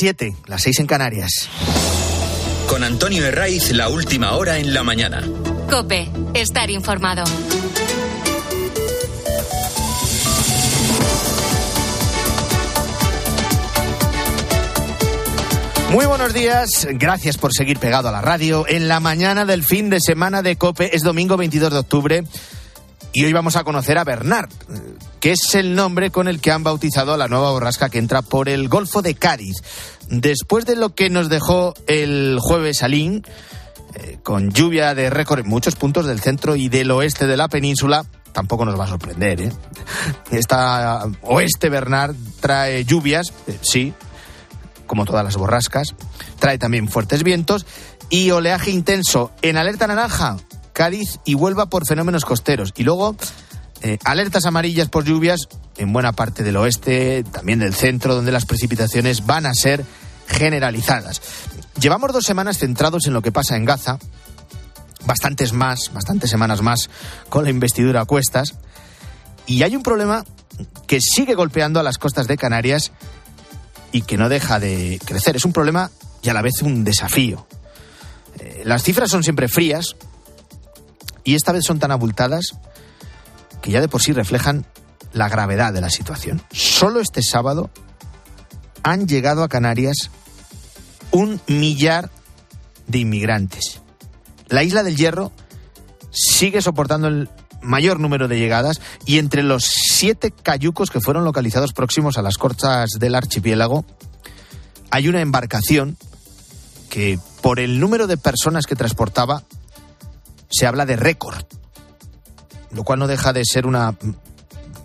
7, las 6 en Canarias. Con Antonio Herraiz, la última hora en la mañana. Cope, estar informado. Muy buenos días, gracias por seguir pegado a la radio. En la mañana del fin de semana de Cope es domingo 22 de octubre y hoy vamos a conocer a Bernard, que es el nombre con el que han bautizado a la nueva borrasca que entra por el Golfo de Cádiz. Después de lo que nos dejó el jueves Alín, eh, con lluvia de récord en muchos puntos del centro y del oeste de la península, tampoco nos va a sorprender. ¿eh? Esta oeste Bernard trae lluvias, eh, sí, como todas las borrascas, trae también fuertes vientos y oleaje intenso. En alerta naranja, Cádiz y Huelva por fenómenos costeros. Y luego, eh, alertas amarillas por lluvias en buena parte del oeste, también del centro, donde las precipitaciones van a ser generalizadas. Llevamos dos semanas centrados en lo que pasa en Gaza, bastantes más, bastantes semanas más con la investidura a cuestas, y hay un problema que sigue golpeando a las costas de Canarias y que no deja de crecer. Es un problema y a la vez un desafío. Eh, las cifras son siempre frías, y esta vez son tan abultadas que ya de por sí reflejan la gravedad de la situación. Solo este sábado han llegado a Canarias un millar de inmigrantes. La isla del Hierro sigue soportando el mayor número de llegadas y entre los siete cayucos que fueron localizados próximos a las costas del archipiélago hay una embarcación que por el número de personas que transportaba se habla de récord, lo cual no deja de ser una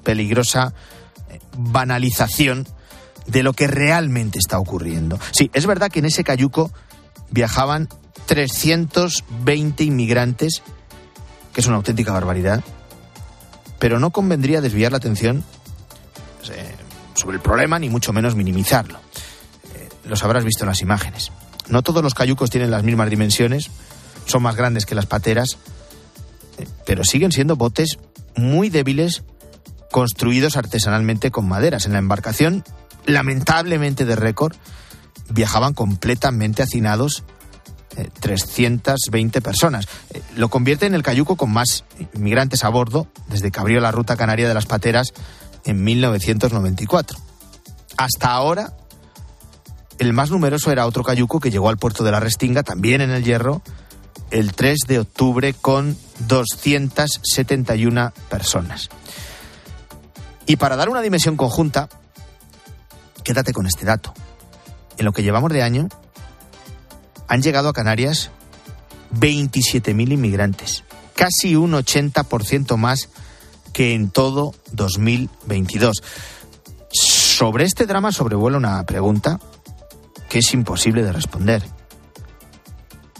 peligrosa eh, banalización de lo que realmente está ocurriendo. Sí, es verdad que en ese cayuco viajaban 320 inmigrantes, que es una auténtica barbaridad, pero no convendría desviar la atención eh, sobre el problema, ni mucho menos minimizarlo. Eh, los habrás visto en las imágenes. No todos los cayucos tienen las mismas dimensiones, son más grandes que las pateras, pero siguen siendo botes muy débiles construidos artesanalmente con maderas. En la embarcación, lamentablemente de récord, viajaban completamente hacinados 320 eh, personas. Eh, lo convierte en el cayuco con más inmigrantes a bordo desde que abrió la ruta canaria de las pateras en 1994. Hasta ahora, el más numeroso era otro cayuco que llegó al puerto de la Restinga, también en el Hierro, el 3 de octubre con 271 personas. Y para dar una dimensión conjunta, quédate con este dato. En lo que llevamos de año, han llegado a Canarias 27.000 inmigrantes, casi un 80% más que en todo 2022. Sobre este drama sobrevuela una pregunta que es imposible de responder.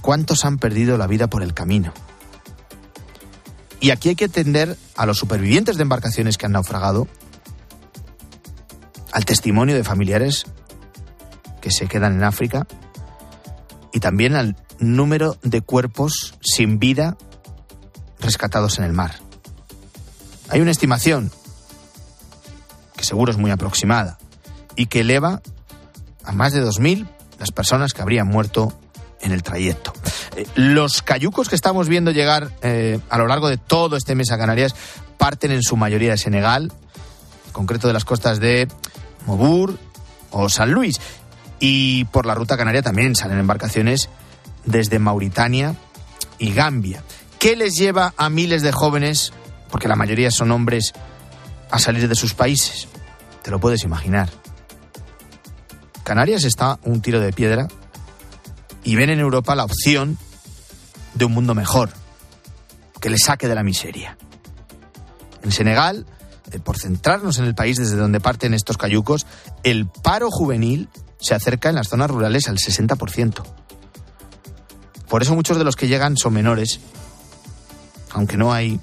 ¿Cuántos han perdido la vida por el camino? Y aquí hay que atender a los supervivientes de embarcaciones que han naufragado, al testimonio de familiares que se quedan en África y también al número de cuerpos sin vida rescatados en el mar. Hay una estimación que seguro es muy aproximada y que eleva a más de 2.000 las personas que habrían muerto en el trayecto. Eh, los cayucos que estamos viendo llegar eh, a lo largo de todo este mes a Canarias parten en su mayoría de Senegal, en concreto de las costas de Mobur o San Luis. Y por la ruta canaria también salen embarcaciones desde Mauritania y Gambia. ¿Qué les lleva a miles de jóvenes, porque la mayoría son hombres, a salir de sus países? Te lo puedes imaginar. Canarias está un tiro de piedra y ven en Europa la opción de un mundo mejor, que le saque de la miseria. En Senegal, eh, por centrarnos en el país desde donde parten estos cayucos, el paro juvenil se acerca en las zonas rurales al 60%. Por eso muchos de los que llegan son menores, aunque no hay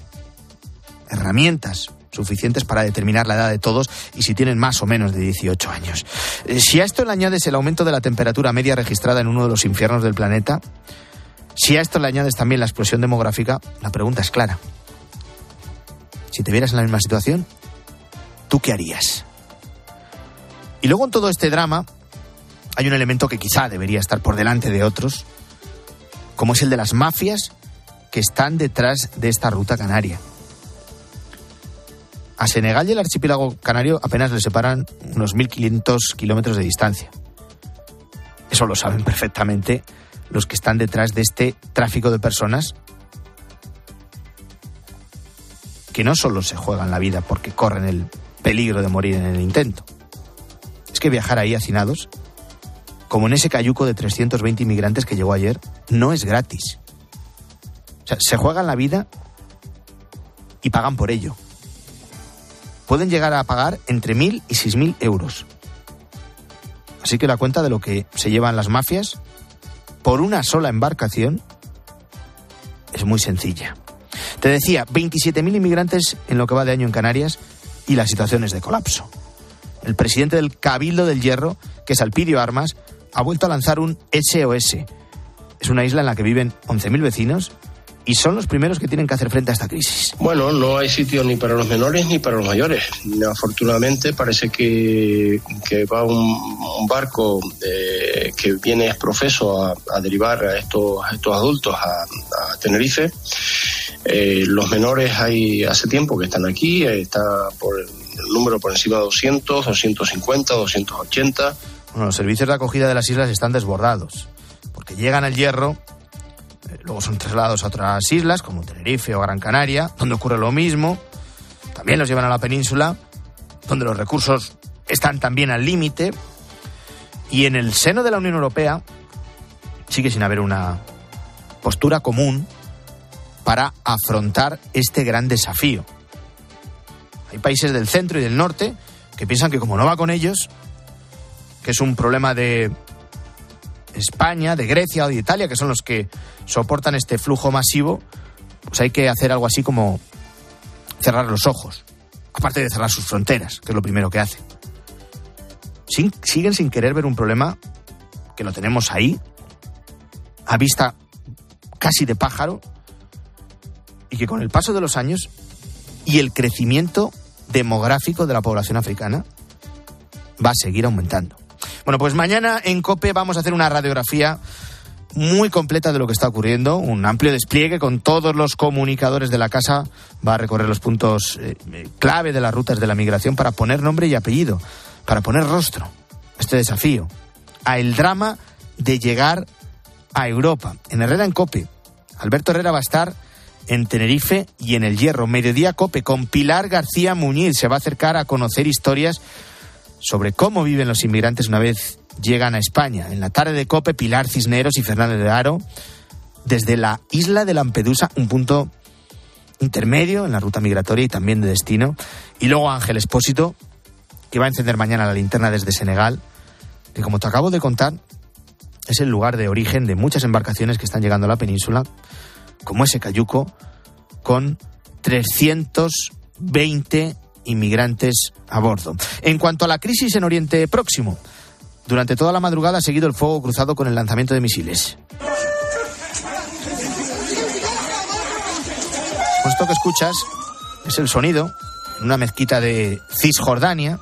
herramientas suficientes para determinar la edad de todos y si tienen más o menos de 18 años. Eh, si a esto le añades el aumento de la temperatura media registrada en uno de los infiernos del planeta, si a esto le añades también la explosión demográfica, la pregunta es clara. Si te vieras en la misma situación, ¿tú qué harías? Y luego en todo este drama, hay un elemento que quizá debería estar por delante de otros, como es el de las mafias que están detrás de esta ruta canaria. A Senegal y el archipiélago canario apenas le separan unos 1.500 kilómetros de distancia. Eso lo saben perfectamente los que están detrás de este tráfico de personas que no solo se juegan la vida porque corren el peligro de morir en el intento. Es que viajar ahí hacinados, como en ese cayuco de 320 inmigrantes que llegó ayer, no es gratis. O sea, se juegan la vida y pagan por ello. Pueden llegar a pagar entre 1.000 y 6.000 euros. Así que la cuenta de lo que se llevan las mafias por una sola embarcación es muy sencilla. Te decía, 27.000 inmigrantes en lo que va de año en Canarias y la situación es de colapso. El presidente del Cabildo del Hierro, que es Alpidio Armas, ha vuelto a lanzar un SOS. Es una isla en la que viven 11.000 vecinos y son los primeros que tienen que hacer frente a esta crisis. Bueno, no hay sitio ni para los menores ni para los mayores. Afortunadamente parece que, va un, barco eh, que viene profeso a, derivar a estos, estos adultos a, Tenerife. Eh, los menores hay hace tiempo que están aquí, está por el, número por encima de 200, 250, 280. Bueno, los servicios de acogida de las islas están desbordados, porque llegan al hierro luego son trasladados a otras islas, como Tenerife o Gran Canaria, donde ocurre lo mismo. También los llevan a la península, donde los recursos están también al límite. Y en el seno de la Unión Europea sigue sin haber una postura común para afrontar este gran desafío. Hay países del centro y del norte que piensan que como no va con ellos, que es un problema de España, de Grecia o de Italia, que son los que soportan este flujo masivo, pues hay que hacer algo así como cerrar los ojos, aparte de cerrar sus fronteras, que es lo primero que hacen. siguen sin querer ver un problema que lo tenemos ahí, a vista casi de pájaro, y que con el paso de los años y el crecimiento demográfico de la población africana va a seguir aumentando. Bueno, pues mañana en COPE vamos a hacer una radiografía muy completa de lo que está ocurriendo, un amplio despliegue con todos los comunicadores de la casa, va a recorrer los puntos eh, clave de las rutas de la migración para poner nombre y apellido, para poner rostro a este desafío, a el drama de llegar a Europa. En Herrera en Cope, Alberto Herrera va a estar en Tenerife y en el Hierro. Mediodía Cope con Pilar García Muñiz se va a acercar a conocer historias sobre cómo viven los inmigrantes una vez llegan a España. En la tarde de Cope, Pilar Cisneros y Fernández de Aro, desde la isla de Lampedusa, un punto intermedio en la ruta migratoria y también de destino. Y luego Ángel Espósito, que va a encender mañana la linterna desde Senegal, que como te acabo de contar, es el lugar de origen de muchas embarcaciones que están llegando a la península, como ese cayuco, con 320 inmigrantes a bordo. En cuanto a la crisis en Oriente Próximo, durante toda la madrugada ha seguido el fuego cruzado con el lanzamiento de misiles. Esto que escuchas es el sonido en una mezquita de Cisjordania,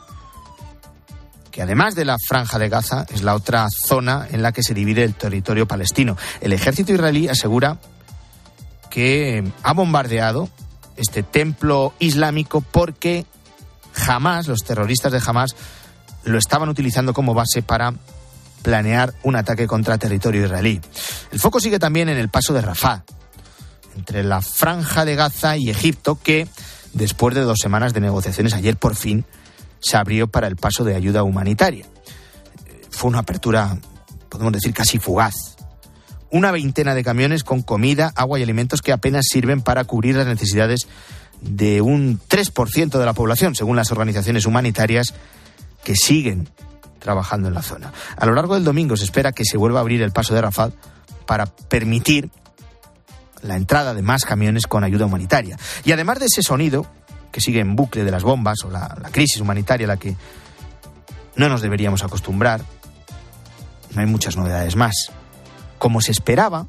que además de la franja de Gaza es la otra zona en la que se divide el territorio palestino. El ejército israelí asegura que ha bombardeado este templo islámico porque jamás, los terroristas de Hamas, lo estaban utilizando como base para planear un ataque contra territorio israelí. El foco sigue también en el paso de Rafah, entre la franja de Gaza y Egipto, que después de dos semanas de negociaciones ayer por fin se abrió para el paso de ayuda humanitaria. Fue una apertura, podemos decir, casi fugaz. Una veintena de camiones con comida, agua y alimentos que apenas sirven para cubrir las necesidades de un 3% de la población, según las organizaciones humanitarias que siguen trabajando en la zona. A lo largo del domingo se espera que se vuelva a abrir el paso de Rafat para permitir la entrada de más camiones con ayuda humanitaria. Y además de ese sonido, que sigue en bucle de las bombas o la, la crisis humanitaria a la que no nos deberíamos acostumbrar, no hay muchas novedades más. Como se esperaba,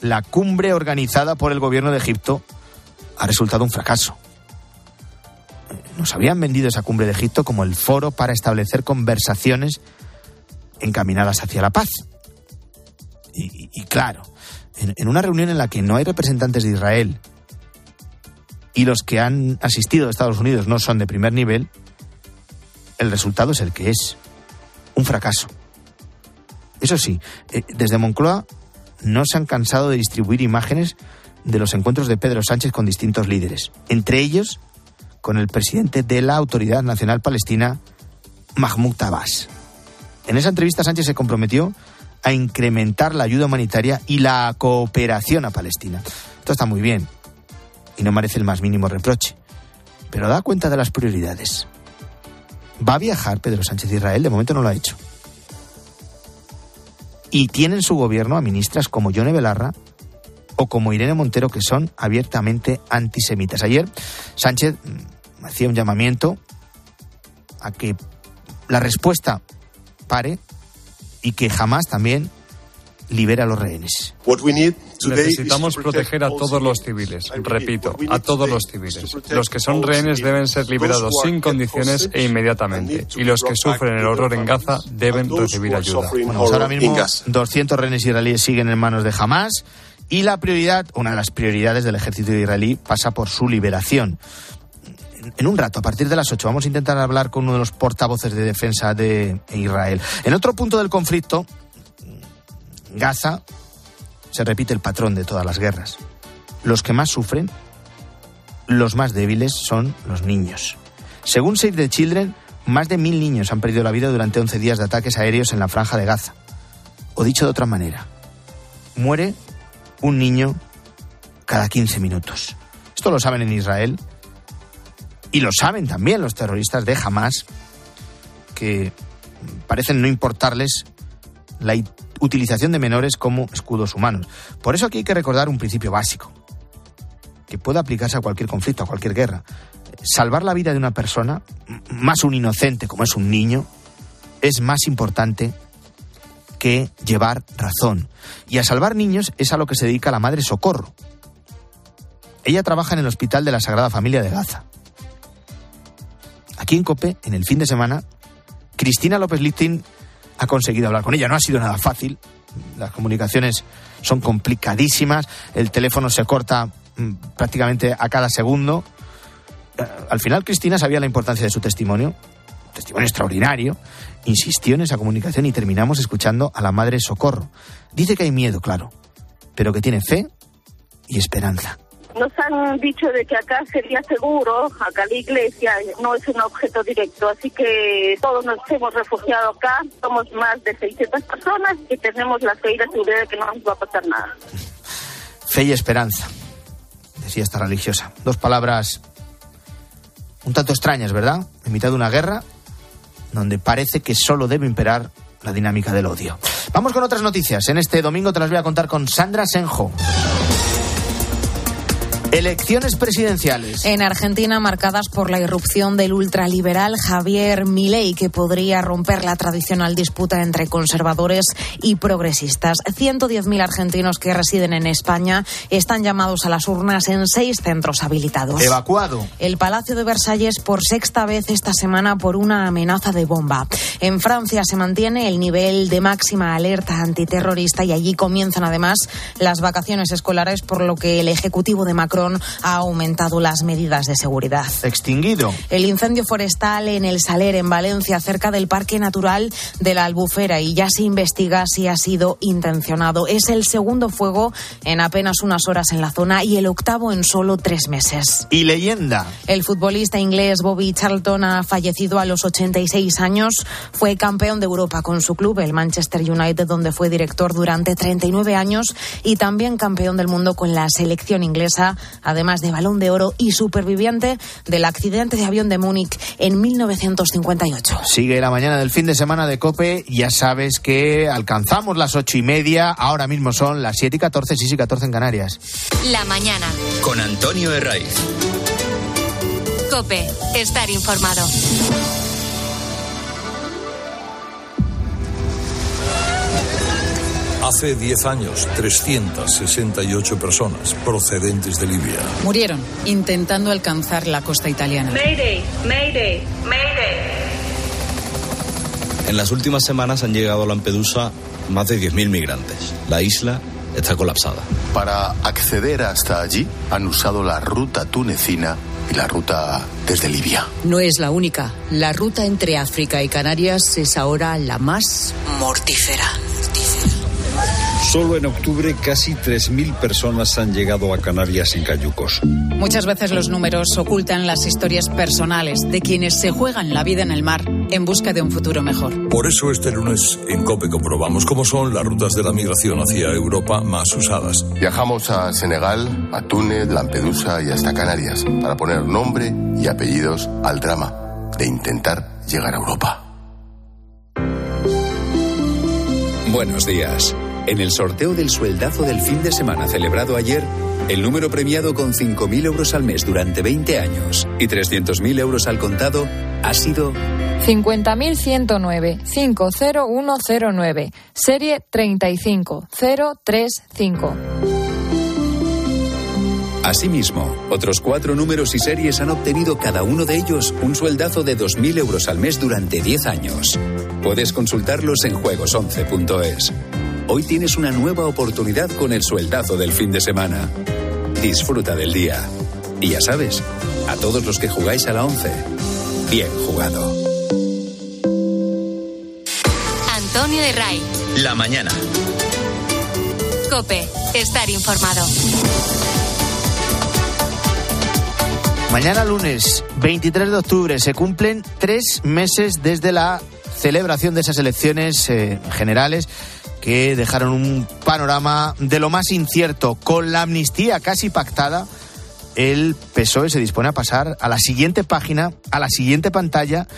la cumbre organizada por el gobierno de Egipto ha resultado un fracaso. Nos habían vendido esa cumbre de Egipto como el foro para establecer conversaciones encaminadas hacia la paz. Y, claro, en, una reunión en la que no hay representantes de Israel y los que han asistido a Estados Unidos no son de primer nivel, el resultado es el que es, un fracaso. Eso sí, eh, desde Moncloa no se han cansado de distribuir imágenes de los encuentros de Pedro Sánchez con distintos líderes, entre ellos con el presidente de la Autoridad Nacional Palestina, Mahmoud Abbas. En esa entrevista Sánchez se comprometió a incrementar la ayuda humanitaria y la cooperación a Palestina. Esto está muy bien y no merece el más mínimo reproche, pero da cuenta de las prioridades. ¿Va a viajar Pedro Sánchez de Israel? De momento no lo ha hecho. Y tiene en su gobierno a ministras como Yone Belarra o como Irene Montero que son abiertamente antisemitas. Ayer Sánchez mm, hacía un llamamiento a que la respuesta pare y que jamás también libere a los rehenes. Necesitamos proteger a todos los civiles, repito, a todos los civiles. Los que son rehenes deben ser liberados sin condiciones e inmediatamente. Y los que sufren el horror en Gaza deben recibir ayuda. Bueno, pues ahora mismo 200 rehenes israelíes siguen en manos de Hamas y la prioridad, una de las prioridades del ejército israelí, pasa por su liberación en un rato, a partir de las 8, vamos a intentar hablar con uno de los portavoces de defensa de Israel. En otro punto del conflicto, Gaza, se repite el patrón de todas las guerras. Los que más sufren, los más débiles, son los niños. Según Save the Children, más de mil niños han perdido la vida durante 11 días de ataques aéreos en la franja de Gaza. O dicho de otra manera, muere un niño cada 15 minutos. Esto lo saben en Israel y lo saben también los terroristas de Hamas, que parecen no importarles la utilización de menores como escudos humanos. Por eso aquí hay que recordar un principio básico, que puede aplicarse a cualquier conflicto, a cualquier guerra. Salvar la vida de una persona, más un inocente como es un niño, es más importante que llevar razón. Y a salvar niños es a lo que se dedica la Madre Socorro. Ella trabaja en el Hospital de la Sagrada Familia de Gaza. Aquí en COPE, en el fin de semana, Cristina López Lichtin ha conseguido hablar con ella. No ha sido nada fácil. Las comunicaciones son complicadísimas. El teléfono se corta mm, prácticamente a cada segundo. Eh, al final, Cristina sabía la importancia de su testimonio. Testimonio extraordinario. Insistió en esa comunicación y terminamos escuchando a la madre Socorro. Dice que hay miedo, claro, pero que tiene fe y esperanza. Nos han dicho de que acá sería seguro, acá la iglesia no es un objeto directo, así que todos nos hemos refugiado acá, somos más de 600 personas y tenemos la fe y la seguridad de que no nos va a pasar nada. Fe y esperanza, decía esta religiosa. Dos palabras un tanto extrañas, ¿verdad? En mitad de una guerra donde parece que solo debe imperar la dinámica del odio. Vamos con otras noticias. En este domingo te las voy a contar con Sandra Senjo. Elecciones presidenciales. En Argentina, marcadas por la irrupción del ultraliberal Javier Milei, que podría romper la tradicional disputa entre conservadores y progresistas. 110.000 argentinos que residen en España están llamados a las urnas en seis centros habilitados. Evacuado. El Palacio de Versalles por sexta vez esta semana por una amenaza de bomba. En Francia se mantiene el nivel de máxima alerta antiterrorista y allí comienzan además las vacaciones escolares, por lo que el Ejecutivo de Macron ha aumentado las medidas de seguridad. Extinguido. El incendio forestal en el Saler, en Valencia, cerca del Parque Natural de la Albufera, y ya se investiga si ha sido intencionado. Es el segundo fuego en apenas unas horas en la zona y el octavo en solo tres meses. Y leyenda. El futbolista inglés Bobby Charlton ha fallecido a los 86 años. Fue campeón de Europa con su club, el Manchester United, donde fue director durante 39 años y también campeón del mundo con la selección inglesa además de balón de oro y superviviente del accidente de avión de Múnich en 1958. Sigue la mañana del fin de semana de Cope. Ya sabes que alcanzamos las ocho y media. Ahora mismo son las siete y catorce, sí, y catorce en Canarias. La mañana. Con Antonio Herraiz. Cope, estar informado. Hace 10 años, 368 personas procedentes de Libia. Murieron intentando alcanzar la costa italiana. Mayday, Mayday, Mayday. En las últimas semanas han llegado a Lampedusa más de 10.000 migrantes. La isla está colapsada. Para acceder hasta allí han usado la ruta tunecina y la ruta desde Libia. No es la única. La ruta entre África y Canarias es ahora la más mortífera. Solo en octubre casi 3.000 personas han llegado a Canarias en cayucos. Muchas veces los números ocultan las historias personales de quienes se juegan la vida en el mar en busca de un futuro mejor. Por eso este lunes en COPE comprobamos cómo son las rutas de la migración hacia Europa más usadas. Viajamos a Senegal, a Túnez, Lampedusa y hasta Canarias para poner nombre y apellidos al drama de intentar llegar a Europa. Buenos días. En el sorteo del sueldazo del fin de semana celebrado ayer, el número premiado con 5.000 euros al mes durante 20 años y 300.000 euros al contado ha sido 50.109 50109, serie 35035. Asimismo, otros cuatro números y series han obtenido cada uno de ellos un sueldazo de 2.000 euros al mes durante 10 años. Puedes consultarlos en juegos11.es. Hoy tienes una nueva oportunidad con el sueldazo del fin de semana. Disfruta del día. Y ya sabes, a todos los que jugáis a la 11, bien jugado. Antonio de Ray. La mañana. Cope, estar informado. Mañana lunes 23 de octubre se cumplen tres meses desde la celebración de esas elecciones eh, generales que dejaron un panorama de lo más incierto. Con la amnistía casi pactada, el PSOE se dispone a pasar a la siguiente página, a la siguiente pantalla,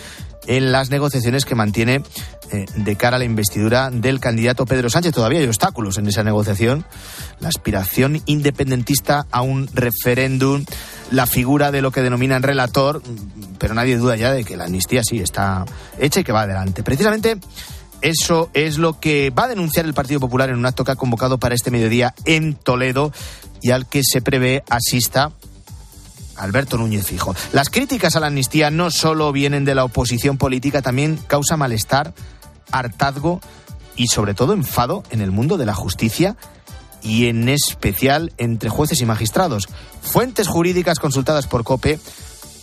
en las negociaciones que mantiene eh, de cara a la investidura del candidato Pedro Sánchez. Todavía hay obstáculos en esa negociación. La aspiración independentista a un referéndum, la figura de lo que denominan relator, pero nadie duda ya de que la amnistía sí está hecha y que va adelante. Precisamente eso es lo que va a denunciar el Partido Popular en un acto que ha convocado para este mediodía en Toledo y al que se prevé asista Alberto Núñez Fijo. Las críticas a la amnistía no solo vienen de la oposición política, también causa malestar, hartazgo y sobre todo enfado en el mundo de la justicia y en especial entre jueces y magistrados. Fuentes jurídicas consultadas por COPE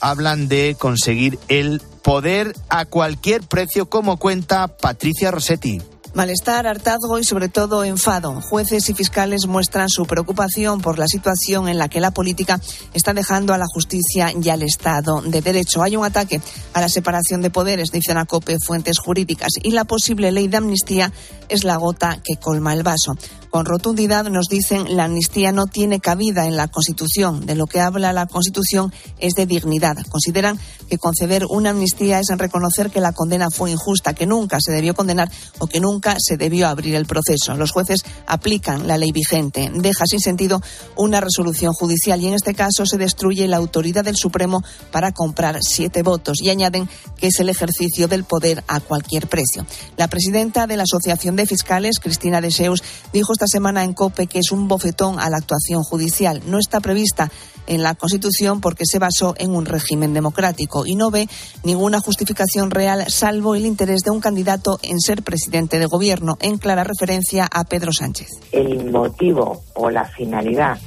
hablan de conseguir el poder a cualquier precio, como cuenta Patricia Rossetti. Malestar, hartazgo y sobre todo enfado. Jueces y fiscales muestran su preocupación por la situación en la que la política está dejando a la justicia y al Estado de Derecho. Hay un ataque a la separación de poderes, dicen a COPE fuentes jurídicas, y la posible ley de amnistía es la gota que colma el vaso. Con rotundidad nos dicen la amnistía no tiene cabida en la Constitución. De lo que habla la Constitución es de dignidad. Consideran que conceder una amnistía es reconocer que la condena fue injusta, que nunca se debió condenar o que nunca se debió abrir el proceso. Los jueces aplican la ley vigente. Deja sin sentido una resolución judicial y en este caso se destruye la autoridad del Supremo para comprar siete votos y añaden que es el ejercicio del poder a cualquier precio. La presidenta de la Asociación de Fiscales, Cristina Deseus, dijo esta semana en COPE que es un bofetón a la actuación judicial. No está prevista en la Constitución porque se basó en un régimen democrático y no ve ninguna justificación real salvo el interés de un candidato en ser presidente de gobierno, en clara referencia a Pedro Sánchez. El motivo o la finalidad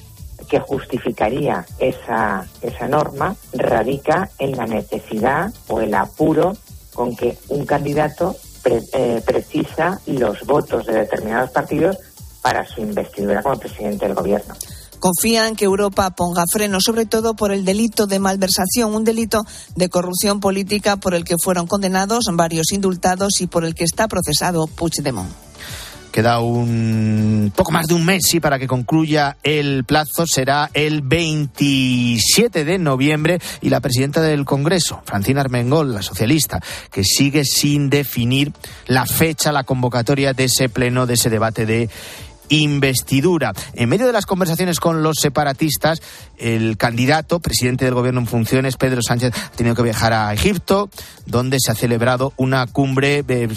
que justificaría esa, esa norma radica en la necesidad o el apuro con que un candidato eh, precisa los votos de determinados partidos para su investidura como presidente del gobierno. Confían que Europa ponga freno, sobre todo por el delito de malversación, un delito de corrupción política por el que fueron condenados varios indultados y por el que está procesado Puigdemont. Queda un poco más de un mes sí, para que concluya el plazo. Será el 27 de noviembre y la presidenta del Congreso, Francina Armengol, la socialista, que sigue sin definir la fecha, la convocatoria de ese pleno, de ese debate de investidura. En medio de las conversaciones con los separatistas, el candidato, presidente del gobierno en funciones, Pedro Sánchez, ha tenido que viajar a Egipto, donde se ha celebrado una cumbre eh,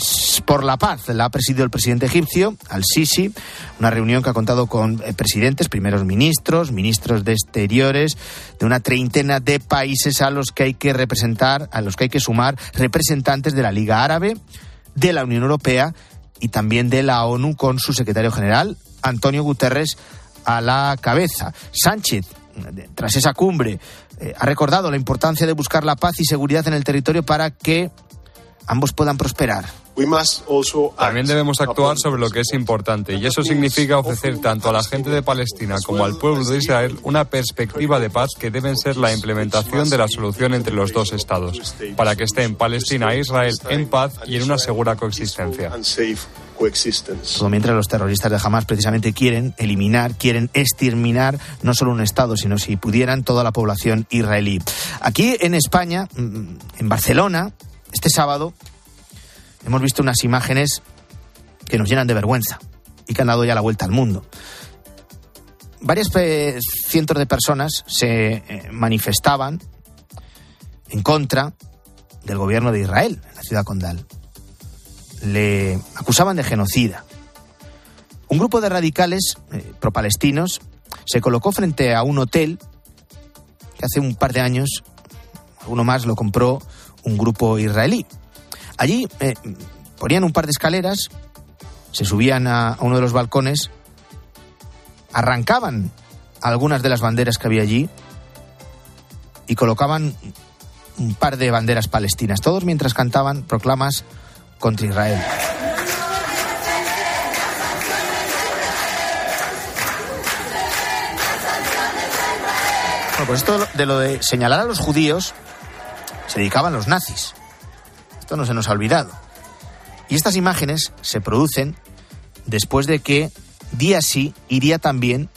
por la paz. La ha presidido el presidente egipcio, al-Sisi, una reunión que ha contado con eh, presidentes, primeros ministros, ministros de exteriores, de una treintena de países a los que hay que representar, a los que hay que sumar representantes de la Liga Árabe, de la Unión Europea y también de la ONU con su secretario general, Antonio Guterres, a la cabeza. Sánchez, tras esa cumbre, eh, ha recordado la importancia de buscar la paz y seguridad en el territorio para que ambos puedan prosperar. También debemos actuar sobre lo que es importante y eso significa ofrecer tanto a la gente de Palestina como al pueblo de Israel una perspectiva de paz que deben ser la implementación de la solución entre los dos estados, para que estén Palestina e Israel en paz y en una segura coexistencia. Todo mientras los terroristas de Hamas precisamente quieren eliminar, quieren exterminar no solo un Estado, sino si pudieran toda la población israelí. Aquí en España, mm, en Barcelona, este sábado, hemos visto unas imágenes que nos llenan de vergüenza y que han dado ya la vuelta al mundo. Varios cientos de personas se eh, manifestaban en contra del gobierno de Israel en la ciudad condal. Le acusaban de genocida. Un grupo de radicales eh, pro-palestinos se colocó frente a un hotel que hace un par de años, uno más lo compró un grupo israelí. Allí eh, ponían un par de escaleras, se subían a, uno de los balcones, arrancaban algunas de las banderas que había allí y colocaban un par de banderas palestinas, todos mientras cantaban proclamas contra Israel. Bueno, pues esto de lo de señalar a los judíos se dedicaban los nazis. Esto no se nos ha olvidado. Y estas imágenes se producen después de que día sí y día también,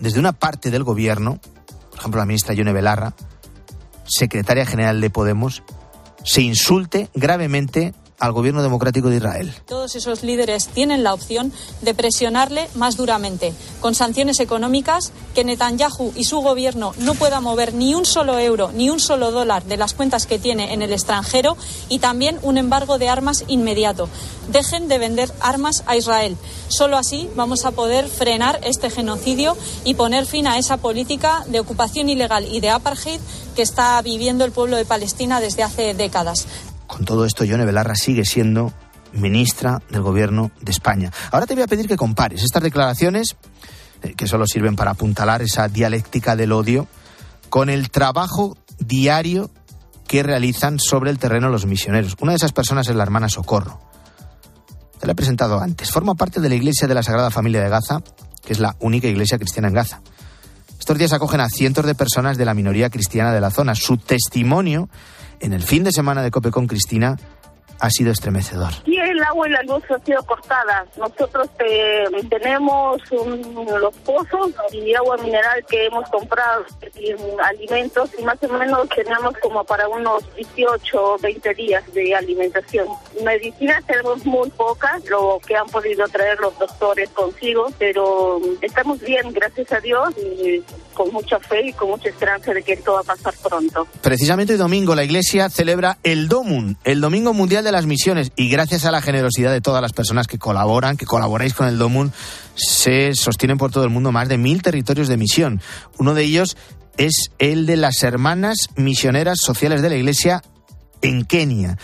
desde una parte del gobierno, por ejemplo la ministra Yone Belarra, secretaria general de Podemos, se insulte gravemente al gobierno democrático de Israel. Todos esos líderes tienen la opción de presionarle más duramente, con sanciones económicas, que Netanyahu y su gobierno no puedan mover ni un solo euro ni un solo dólar de las cuentas que tiene en el extranjero y también un embargo de armas inmediato. Dejen de vender armas a Israel. Solo así vamos a poder frenar este genocidio y poner fin a esa política de ocupación ilegal y de apartheid que está viviendo el pueblo de Palestina desde hace décadas. Con todo esto, Yone Belarra sigue siendo ministra del Gobierno de España. Ahora te voy a pedir que compares estas declaraciones, eh, que solo sirven para apuntalar esa dialéctica del odio, con el trabajo diario que realizan sobre el terreno los misioneros. Una de esas personas es la hermana Socorro. Te la he presentado antes. Forma parte de la Iglesia de la Sagrada Familia de Gaza, que es la única iglesia cristiana en Gaza. Estos días acogen a cientos de personas de la minoría cristiana de la zona. Su testimonio en el fin de semana de Cope con Cristina ha sido estremecedor. Y el agua y la luz han sido cortadas. Nosotros eh, tenemos los pozos y agua mineral que hemos comprado y alimentos y más o menos tenemos como para unos 18 o 20 días de alimentación. Medicinas tenemos muy pocas, lo que han podido traer los doctores consigo, pero estamos bien, gracias a Dios, y con mucha fe y con mucha esperanza de que esto va a pasar pronto. Precisamente hoy domingo la Iglesia celebra el DOMUN, el Domingo Mundial de las Misiones, y gracias a la generosidad de todas las personas que colaboran, que colaboráis con el DOMUN, se sostienen por todo el mundo más de mil territorios de misión. Uno de ellos es el de las Hermanas Misioneras Sociales de la Iglesia en Kenia.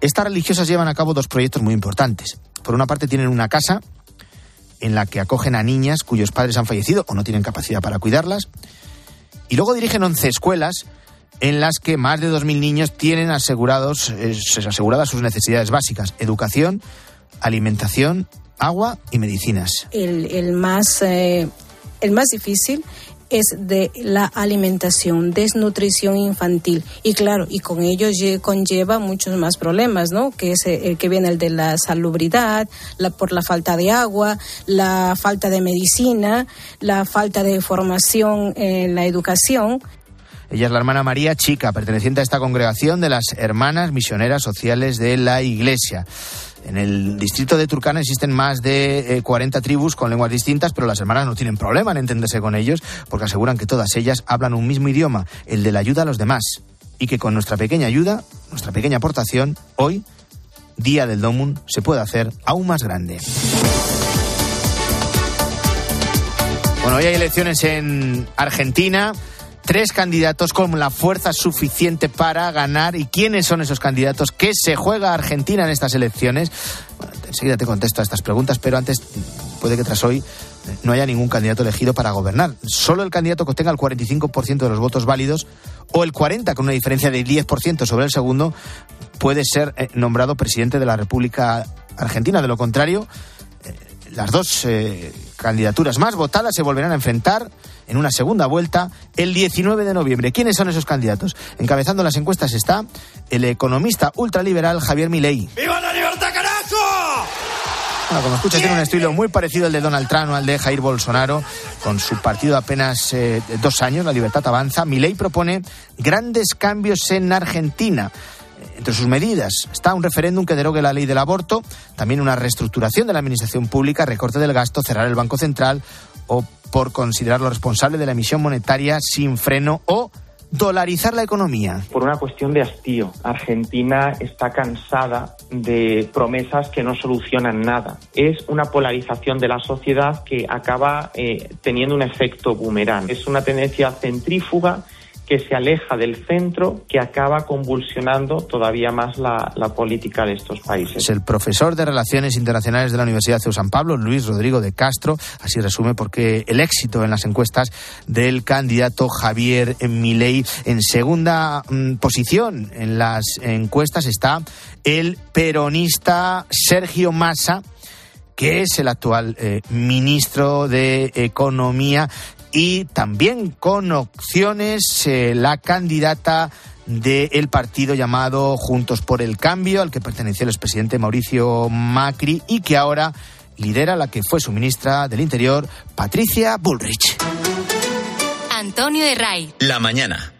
Estas religiosas llevan a cabo dos proyectos muy importantes. Por una parte tienen una casa en la que acogen a niñas cuyos padres han fallecido o no tienen capacidad para cuidarlas. Y luego dirigen 11 escuelas en las que más de 2.000 niños tienen asegurados, eh, aseguradas sus necesidades básicas, educación, alimentación, agua y medicinas. El, más, eh, el más difícil es de la alimentación, desnutrición infantil. Y claro, y con ello conlleva muchos más problemas, ¿no? Que es el que viene el de la salubridad, la, por la falta de agua, la falta de medicina, la falta de formación en la educación. Ella es la hermana María Chica, perteneciente a esta congregación de las Hermanas Misioneras Sociales de la Iglesia. En el distrito de Turcana existen más de 40 eh, tribus con lenguas distintas, pero las hermanas no tienen problema en entenderse con ellos porque aseguran que todas ellas hablan un mismo idioma, el de la ayuda a los demás, y que con nuestra pequeña ayuda, nuestra pequeña aportación, hoy, Día del Domun, se puede hacer aún más grande. Bueno, hoy hay elecciones en Argentina. Tres candidatos con la fuerza suficiente para ganar. ¿Y quiénes son esos candidatos? ¿Qué se juega Argentina en estas elecciones? Bueno, enseguida te contesto a estas preguntas, pero antes puede que tras hoy no haya ningún candidato elegido para gobernar. Solo el candidato que obtenga el 45% de los votos válidos o el 40% con una diferencia de 10% sobre el segundo puede ser eh, nombrado presidente de la República Argentina. De lo contrario, eh, las dos eh, candidaturas más votadas se volverán a enfrentar en una segunda vuelta el 19 de noviembre. ¿Quiénes son esos candidatos? Encabezando las encuestas está el economista ultraliberal Javier Milei. ¡Viva la libertad, carajo! Bueno, como escuchas, tiene un estilo muy parecido al de Donald Trump o al de Jair Bolsonaro, con su partido apenas eh, dos años, La Libertad Avanza. Milei propone grandes cambios en Argentina. Entre sus medidas está un referéndum que derogue la ley del aborto, también una reestructuración de la administración pública, recorte del gasto, cerrar el Banco Central o por considerarlo responsable de la emisión monetaria sin freno o dolarizar la economía. Por una cuestión de hastío. Argentina está cansada de promesas que no solucionan nada. Es una polarización de la sociedad que acaba eh, teniendo un efecto boomerang. Es una tendencia centrífuga que se aleja del centro, que acaba convulsionando todavía más la, política de estos países. Es el profesor de Relaciones Internacionales de la Universidad de San Pablo, Luis Rodrigo de Castro. Así resume porque el éxito en las encuestas del candidato Javier Milei en segunda mmm, posición en las encuestas está el peronista Sergio Massa que es el actual eh, ministro de Economía y también con opciones eh, la candidata del partido llamado Juntos por el Cambio, al que perteneció el expresidente Mauricio Macri y que ahora lidera la que fue su ministra del Interior, Patricia Bullrich. Antonio de Ray. La mañana.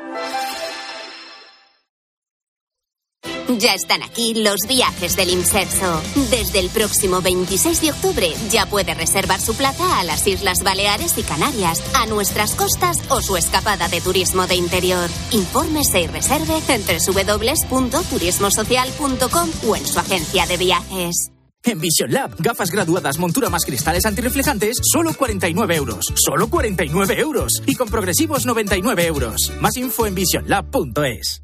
Ya están aquí los viajes del Inserso. Desde el próximo 26 de octubre ya puede reservar su plaza a las Islas Baleares y Canarias, a nuestras costas o su escapada de turismo de interior. Infórmese y reserve en www.turismosocial.com o en su agencia de viajes. En Vision Lab, gafas graduadas, montura más cristales antirreflejantes, solo 49 euros. Solo 49 euros. Y con progresivos 99 euros. Más info en visionlab.es.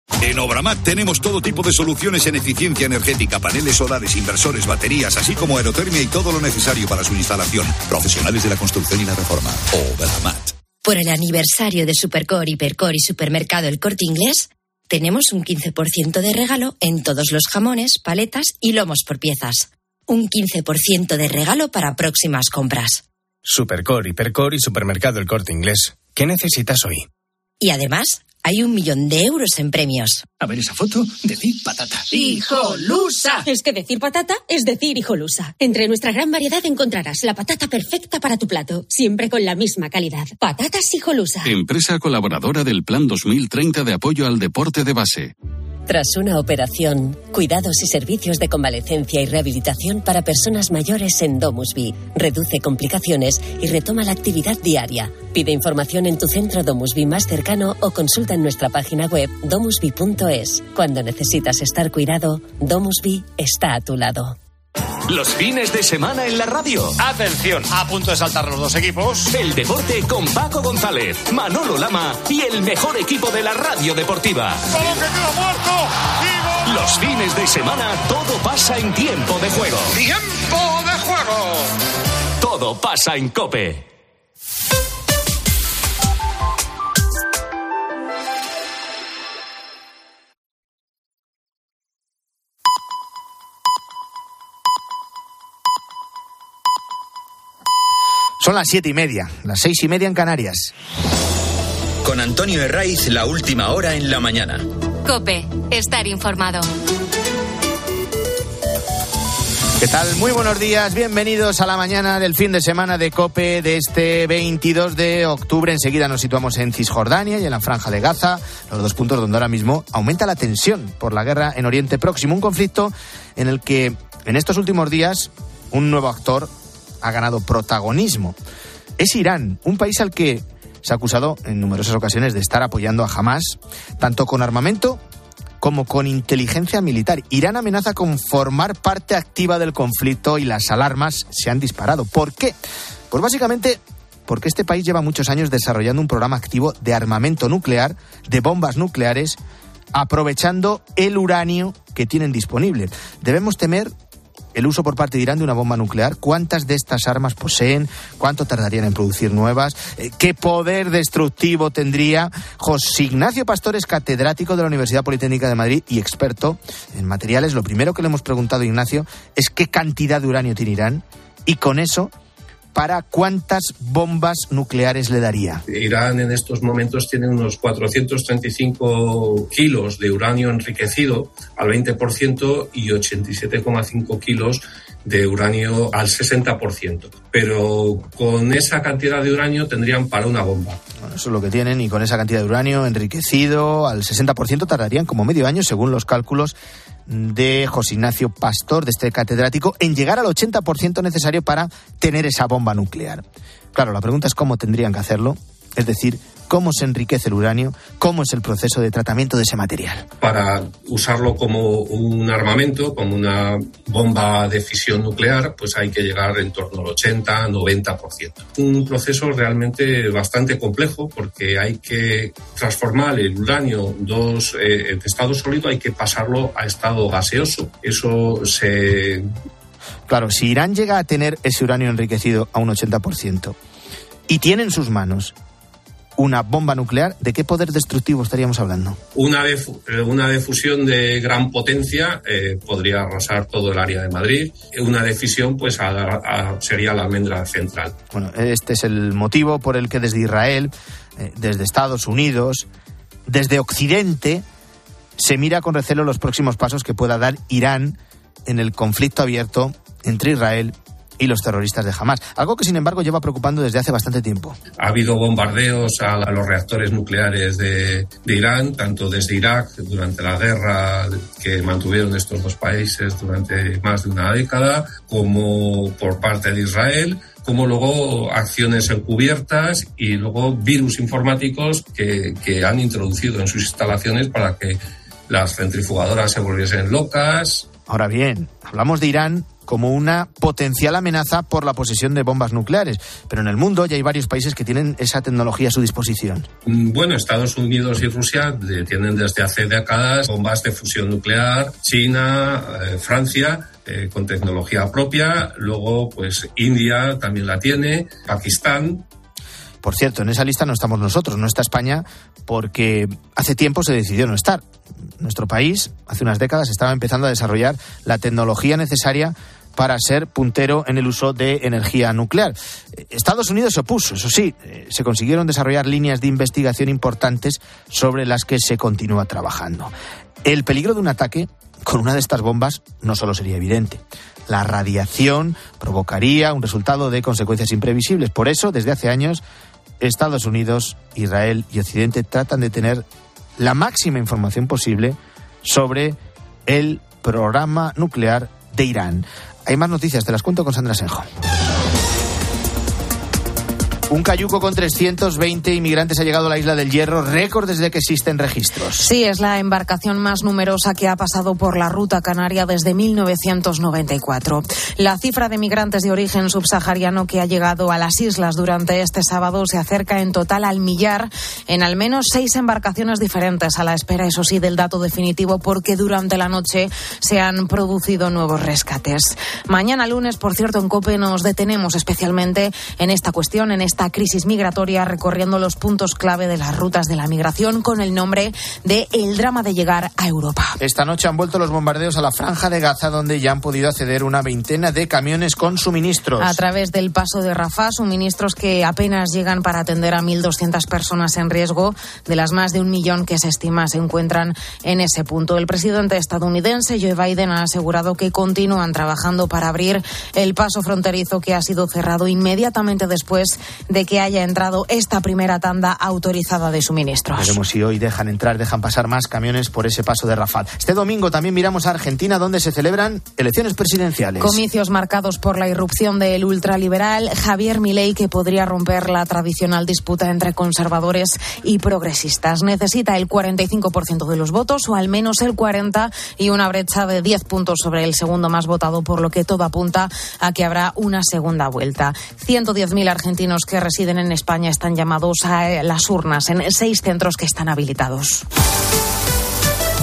En Obramat tenemos todo tipo de soluciones en eficiencia energética, paneles solares, inversores, baterías, así como aerotermia y todo lo necesario para su instalación. Profesionales de la construcción y la reforma. Obramat. Por el aniversario de Supercore, Hipercore y Supermercado El Corte Inglés, tenemos un 15% de regalo en todos los jamones, paletas y lomos por piezas. Un 15% de regalo para próximas compras. Supercore, Hipercore y Supermercado El Corte Inglés. ¿Qué necesitas hoy? Y además, hay un millón de euros en premios. A ver esa foto, decir patata. ¡Hijolusa! Es que decir patata es decir hijolusa. Entre nuestra gran variedad encontrarás la patata perfecta para tu plato, siempre con la misma calidad. Patatas hijolusa. Empresa colaboradora del Plan 2030 de apoyo al deporte de base. Tras una operación, cuidados y servicios de convalecencia y rehabilitación para personas mayores en Domusby. Reduce complicaciones y retoma la actividad diaria. Pide información en tu centro Domusby más cercano o consulta en nuestra página web domusby.es. Cuando necesitas estar cuidado, Domusby está a tu lado. Los fines de semana en la radio. Atención, a punto de saltar los dos equipos. El deporte con Paco González, Manolo Lama y el mejor equipo de la radio deportiva. ¡Balón que queda muerto! Los fines de semana todo pasa en tiempo de juego. ¡Tiempo de juego! Todo pasa en Cope. Son las siete y media, las seis y media en Canarias. Con Antonio Herraiz, la última hora en la mañana. Cope, estar informado. ¿Qué tal? Muy buenos días, bienvenidos a la mañana del fin de semana de COPE de este 22 de octubre. Enseguida nos situamos en Cisjordania y en la Franja de Gaza, los dos puntos donde ahora mismo aumenta la tensión por la guerra en Oriente Próximo, un conflicto en el que en estos últimos días un nuevo actor ha ganado protagonismo. Es Irán, un país al que se ha acusado en numerosas ocasiones de estar apoyando a Hamas, tanto con armamento como con inteligencia militar. Irán amenaza con formar parte activa del conflicto y las alarmas se han disparado. ¿Por qué? Pues básicamente porque este país lleva muchos años desarrollando un programa activo de armamento nuclear, de bombas nucleares, aprovechando el uranio que tienen disponible. Debemos temer el uso por parte de Irán de una bomba nuclear, cuántas de estas armas poseen, cuánto tardarían en producir nuevas, eh, qué poder destructivo tendría. José Ignacio Pastor es catedrático de la Universidad Politécnica de Madrid y experto en materiales. Lo primero que le hemos preguntado Ignacio es qué cantidad de uranio tiene Irán y con eso para cuántas bombas nucleares le daría. Irán en estos momentos tiene unos 435 kilos de uranio enriquecido al 20% y 87,5 kilos de uranio al 60%. Pero con esa cantidad de uranio tendrían para una bomba. Bueno, eso es lo que tienen y con esa cantidad de uranio enriquecido al 60% tardarían como medio año según los cálculos de José Ignacio Pastor, de este catedrático, en llegar al 80% necesario para tener esa bomba nuclear. Claro, la pregunta es cómo tendrían que hacerlo, es decir, cómo se enriquece el uranio, cómo es el proceso de tratamiento de ese material. Para usarlo como un armamento, como una bomba de fisión nuclear, pues hay que llegar en torno al 80-90%. Un proceso realmente bastante complejo porque hay que transformar el uranio dos, eh, de estado sólido, hay que pasarlo a estado gaseoso. Eso se... Claro, si Irán llega a tener ese uranio enriquecido a un 80% y tiene en sus manos una bomba nuclear, ¿de qué poder destructivo estaríamos hablando? Una, de, una fusión de gran potencia eh, podría arrasar todo el área de Madrid. Una de fisión pues sería la almendra central. Bueno, este es el motivo por el que desde Israel, eh, desde Estados Unidos, desde Occidente, se mira con recelo los próximos pasos que pueda dar Irán en el conflicto abierto entre Israel y los terroristas de Hamas. Algo que, sin embargo, lleva preocupando desde hace bastante tiempo. Ha habido bombardeos a, los reactores nucleares de, Irán, tanto desde Irak durante la guerra que mantuvieron estos dos países durante más de una década, como por parte de Israel como luego acciones encubiertas y luego virus informáticos que, que, han introducido en sus instalaciones para que las centrifugadoras se volviesen locas. Ahora bien, hablamos de Irán como una potencial amenaza por la posesión de bombas nucleares. Pero en el mundo ya hay varios países que tienen esa tecnología a su disposición. Mm, bueno, Estados Unidos y Rusia tienen desde hace décadas bombas de fusión nuclear, China, eh, Francia. Eh, con tecnología propia, luego pues India también la tiene, Pakistán, por cierto, en esa lista no estamos nosotros, no está España, porque hace tiempo se decidió no estar. Nuestro país, hace unas décadas, estaba empezando a desarrollar la tecnología necesaria para ser puntero en el uso de energía nuclear. Estados Unidos se opuso, eso sí, eh, se consiguieron desarrollar líneas de investigación importantes sobre las que se continúa trabajando. El peligro de un ataque con una de estas bombas no solo sería evidente. La radiación provocaría un resultado de consecuencias imprevisibles. Por eso, desde hace años, Estados Unidos, Israel y Occidente tratan de tener la máxima información posible sobre el programa nuclear de Irán. Hay más noticias, te las cuento con Sandra Senjo. Un cayuco con 320 inmigrantes ha llegado a la isla del Hierro, récord desde que existen registros. Sí, es la embarcación más numerosa que ha pasado por la ruta canaria desde 1994. La cifra de migrantes de origen subsahariano que ha llegado a las islas durante este sábado se acerca en total al millar en al menos seis embarcaciones diferentes, a la espera, eso sí, del dato definitivo, porque durante la noche se han producido nuevos rescates. Mañana lunes, por cierto, en COPE nos detenemos especialmente en esta cuestión, en esta esta crisis migratoria recorriendo los puntos clave de las rutas de la migración con el nombre de El drama de llegar a Europa. Esta noche han vuelto los bombardeos a la franja de Gaza donde ya han podido acceder una veintena de camiones con suministros. A través del paso de Rafah, suministros que apenas llegan para atender a 1.200 personas en riesgo de las más de un millón que se estima se encuentran en ese punto. El presidente estadounidense Joe Biden ha asegurado que continúan trabajando para abrir el paso fronterizo que ha sido cerrado inmediatamente después de que haya entrado esta primera tanda autorizada de suministros. Veremos si hoy dejan entrar, dejan pasar más camiones por ese paso de Rafal. Este domingo también miramos a Argentina, donde se celebran elecciones presidenciales. Comicios marcados por la irrupción del ultraliberal Javier Milei, que podría romper la tradicional disputa entre conservadores y progresistas. Necesita el 45% de los votos o al menos el 40% y una brecha de 10 puntos sobre el segundo más votado, por lo que todo apunta a que habrá una segunda vuelta. 110.000 argentinos que residen en España están llamados a las urnas en seis centros que están habilitados.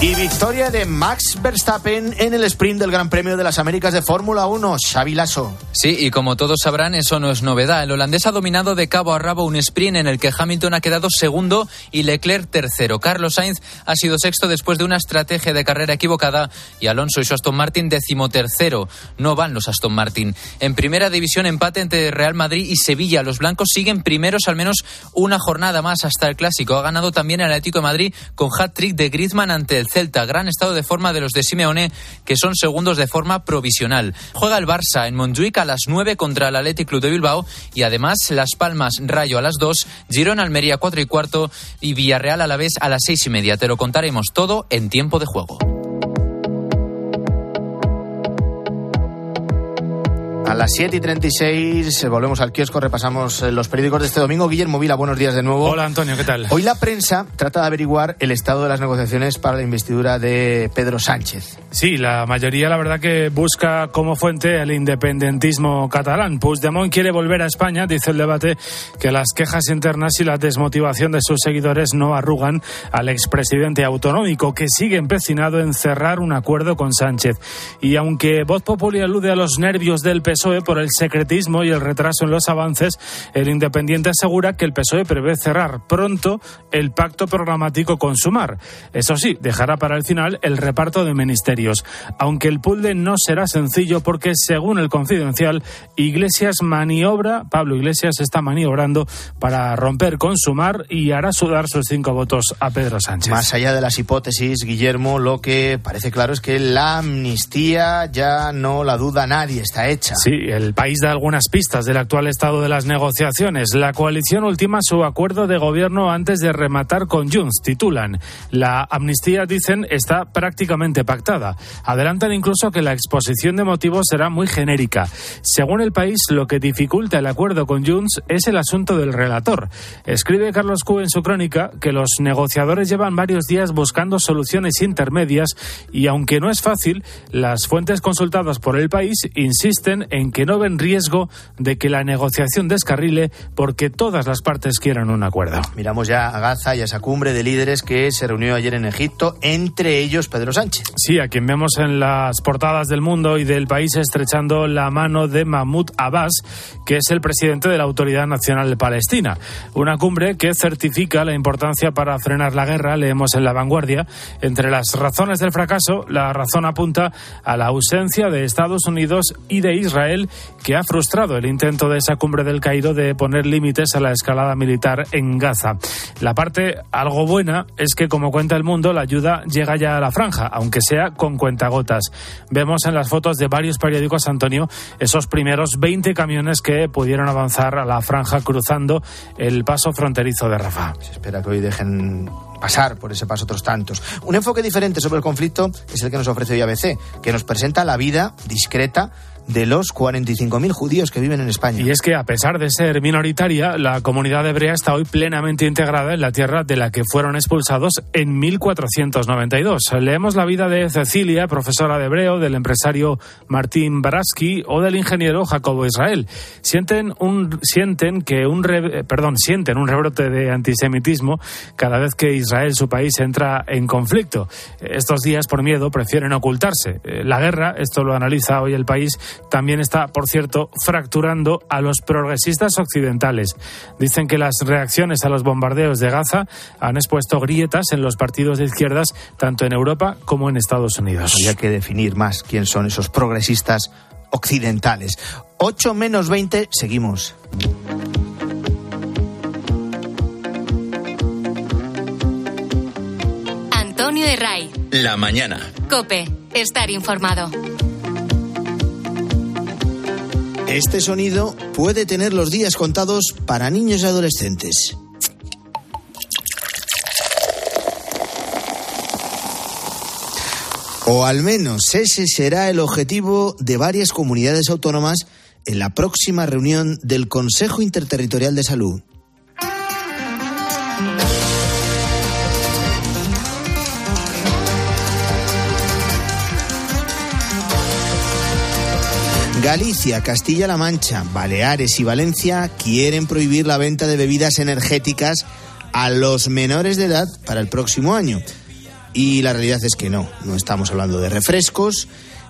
Y victoria de Max Verstappen en el sprint del Gran Premio de las Américas de Fórmula 1, Xavi Lasso. Sí, y como todos sabrán, eso no es novedad. El holandés ha dominado de cabo a rabo un sprint en el que Hamilton ha quedado segundo y Leclerc tercero. Carlos Sainz ha sido sexto después de una estrategia de carrera equivocada y Alonso y su Aston Martin decimotercero. No van los Aston Martin. En primera división, empate entre Real Madrid y Sevilla. Los blancos siguen primeros al menos una jornada más hasta el clásico. Ha ganado también el Atlético de Madrid con hat-trick de Griezmann ante el Celta. Gran estado de forma de los de Simeone, que son segundos de forma provisional. Juega el Barça en Montjuic a las 9 contra el Athletic Club de Bilbao y además Las Palmas Rayo a las 2, Girón Almería 4 y cuarto y Villarreal a la vez a las 6 y media. Te lo contaremos todo en tiempo de juego. A las 7 y 36 eh, volvemos al kiosco, repasamos eh, los periódicos de este domingo. Guillermo Vila, buenos días de nuevo. Hola Antonio, ¿qué tal? Hoy la prensa trata de averiguar el estado de las negociaciones para la investidura de Pedro Sánchez. Sí, la mayoría la verdad que busca como fuente el independentismo catalán. Puigdemont quiere volver a España, dice el debate, que las quejas internas y la desmotivación de sus seguidores no arrugan al expresidente autonómico, que sigue empecinado en cerrar un acuerdo con Sánchez. Y aunque Voz Populi alude a los nervios del PSOE, PSOE por el secretismo y el retraso en los avances, el Independiente asegura que el PSOE prevé cerrar pronto el pacto programático con Sumar. Eso sí, dejará para el final el reparto de ministerios, aunque el puzzle no será sencillo porque, según el confidencial, Iglesias maniobra, Pablo Iglesias está maniobrando para romper con Sumar y hará sudar sus cinco votos a Pedro Sánchez. Más allá de las hipótesis, Guillermo, lo que parece claro es que la amnistía ya no la duda nadie, está hecha. El país da algunas pistas del actual estado de las negociaciones. La coalición ultima su acuerdo de gobierno antes de rematar con Junts. Titulan, la amnistía, dicen, está prácticamente pactada. Adelantan incluso que la exposición de motivos será muy genérica. Según el país, lo que dificulta el acuerdo con Junts es el asunto del relator. Escribe Carlos Q en su crónica que los negociadores llevan varios días buscando soluciones intermedias y aunque no es fácil, las fuentes consultadas por el país insisten en en que no ven riesgo de que la negociación descarrile porque todas las partes quieran un acuerdo. Miramos ya a Gaza y a esa cumbre de líderes que se reunió ayer en Egipto, entre ellos Pedro Sánchez. Sí, a quien vemos en las portadas del mundo y del país estrechando la mano de Mahmoud Abbas, que es el presidente de la Autoridad Nacional de Palestina. Una cumbre que certifica la importancia para frenar la guerra, leemos en La Vanguardia. Entre las razones del fracaso, la razón apunta a la ausencia de Estados Unidos y de Israel que ha frustrado el intento de esa cumbre del Cairo de poner límites a la escalada militar en Gaza. La parte algo buena es que, como cuenta el mundo, la ayuda llega ya a la franja, aunque sea con cuentagotas. Vemos en las fotos de varios periódicos, Antonio, esos primeros 20 camiones que pudieron avanzar a la franja cruzando el paso fronterizo de Rafa. Se espera que hoy dejen pasar por ese paso otros tantos. Un enfoque diferente sobre el conflicto es el que nos ofrece hoy ABC, que nos presenta la vida discreta de los 45.000 judíos que viven en España. Y es que, a pesar de ser minoritaria, la comunidad hebrea está hoy plenamente integrada en la tierra de la que fueron expulsados en 1492. Leemos la vida de Cecilia, profesora de hebreo, del empresario Martín Baraski o del ingeniero Jacobo Israel. Sienten un sienten que un perdón, sienten un rebrote de antisemitismo cada vez que Israel, su país, entra en conflicto. Estos días, por miedo, prefieren ocultarse. La guerra, esto lo analiza hoy el país, también está, por cierto, fracturando a los progresistas occidentales. Dicen que las reacciones a los bombardeos de Gaza han expuesto grietas en los partidos de izquierdas, tanto en Europa como en Estados Unidos. Habría que definir más quién son esos progresistas occidentales. 8 menos 20, seguimos. Antonio de Ray. La mañana. Cope, estar informado. Este sonido puede tener los días contados para niños y adolescentes. O al menos ese será el objetivo de varias comunidades autónomas en la próxima reunión del Consejo Interterritorial de Salud. Galicia, Castilla-La Mancha, Baleares y Valencia quieren prohibir la venta de bebidas energéticas a los menores de edad para el próximo año. Y la realidad es que no, no estamos hablando de refrescos.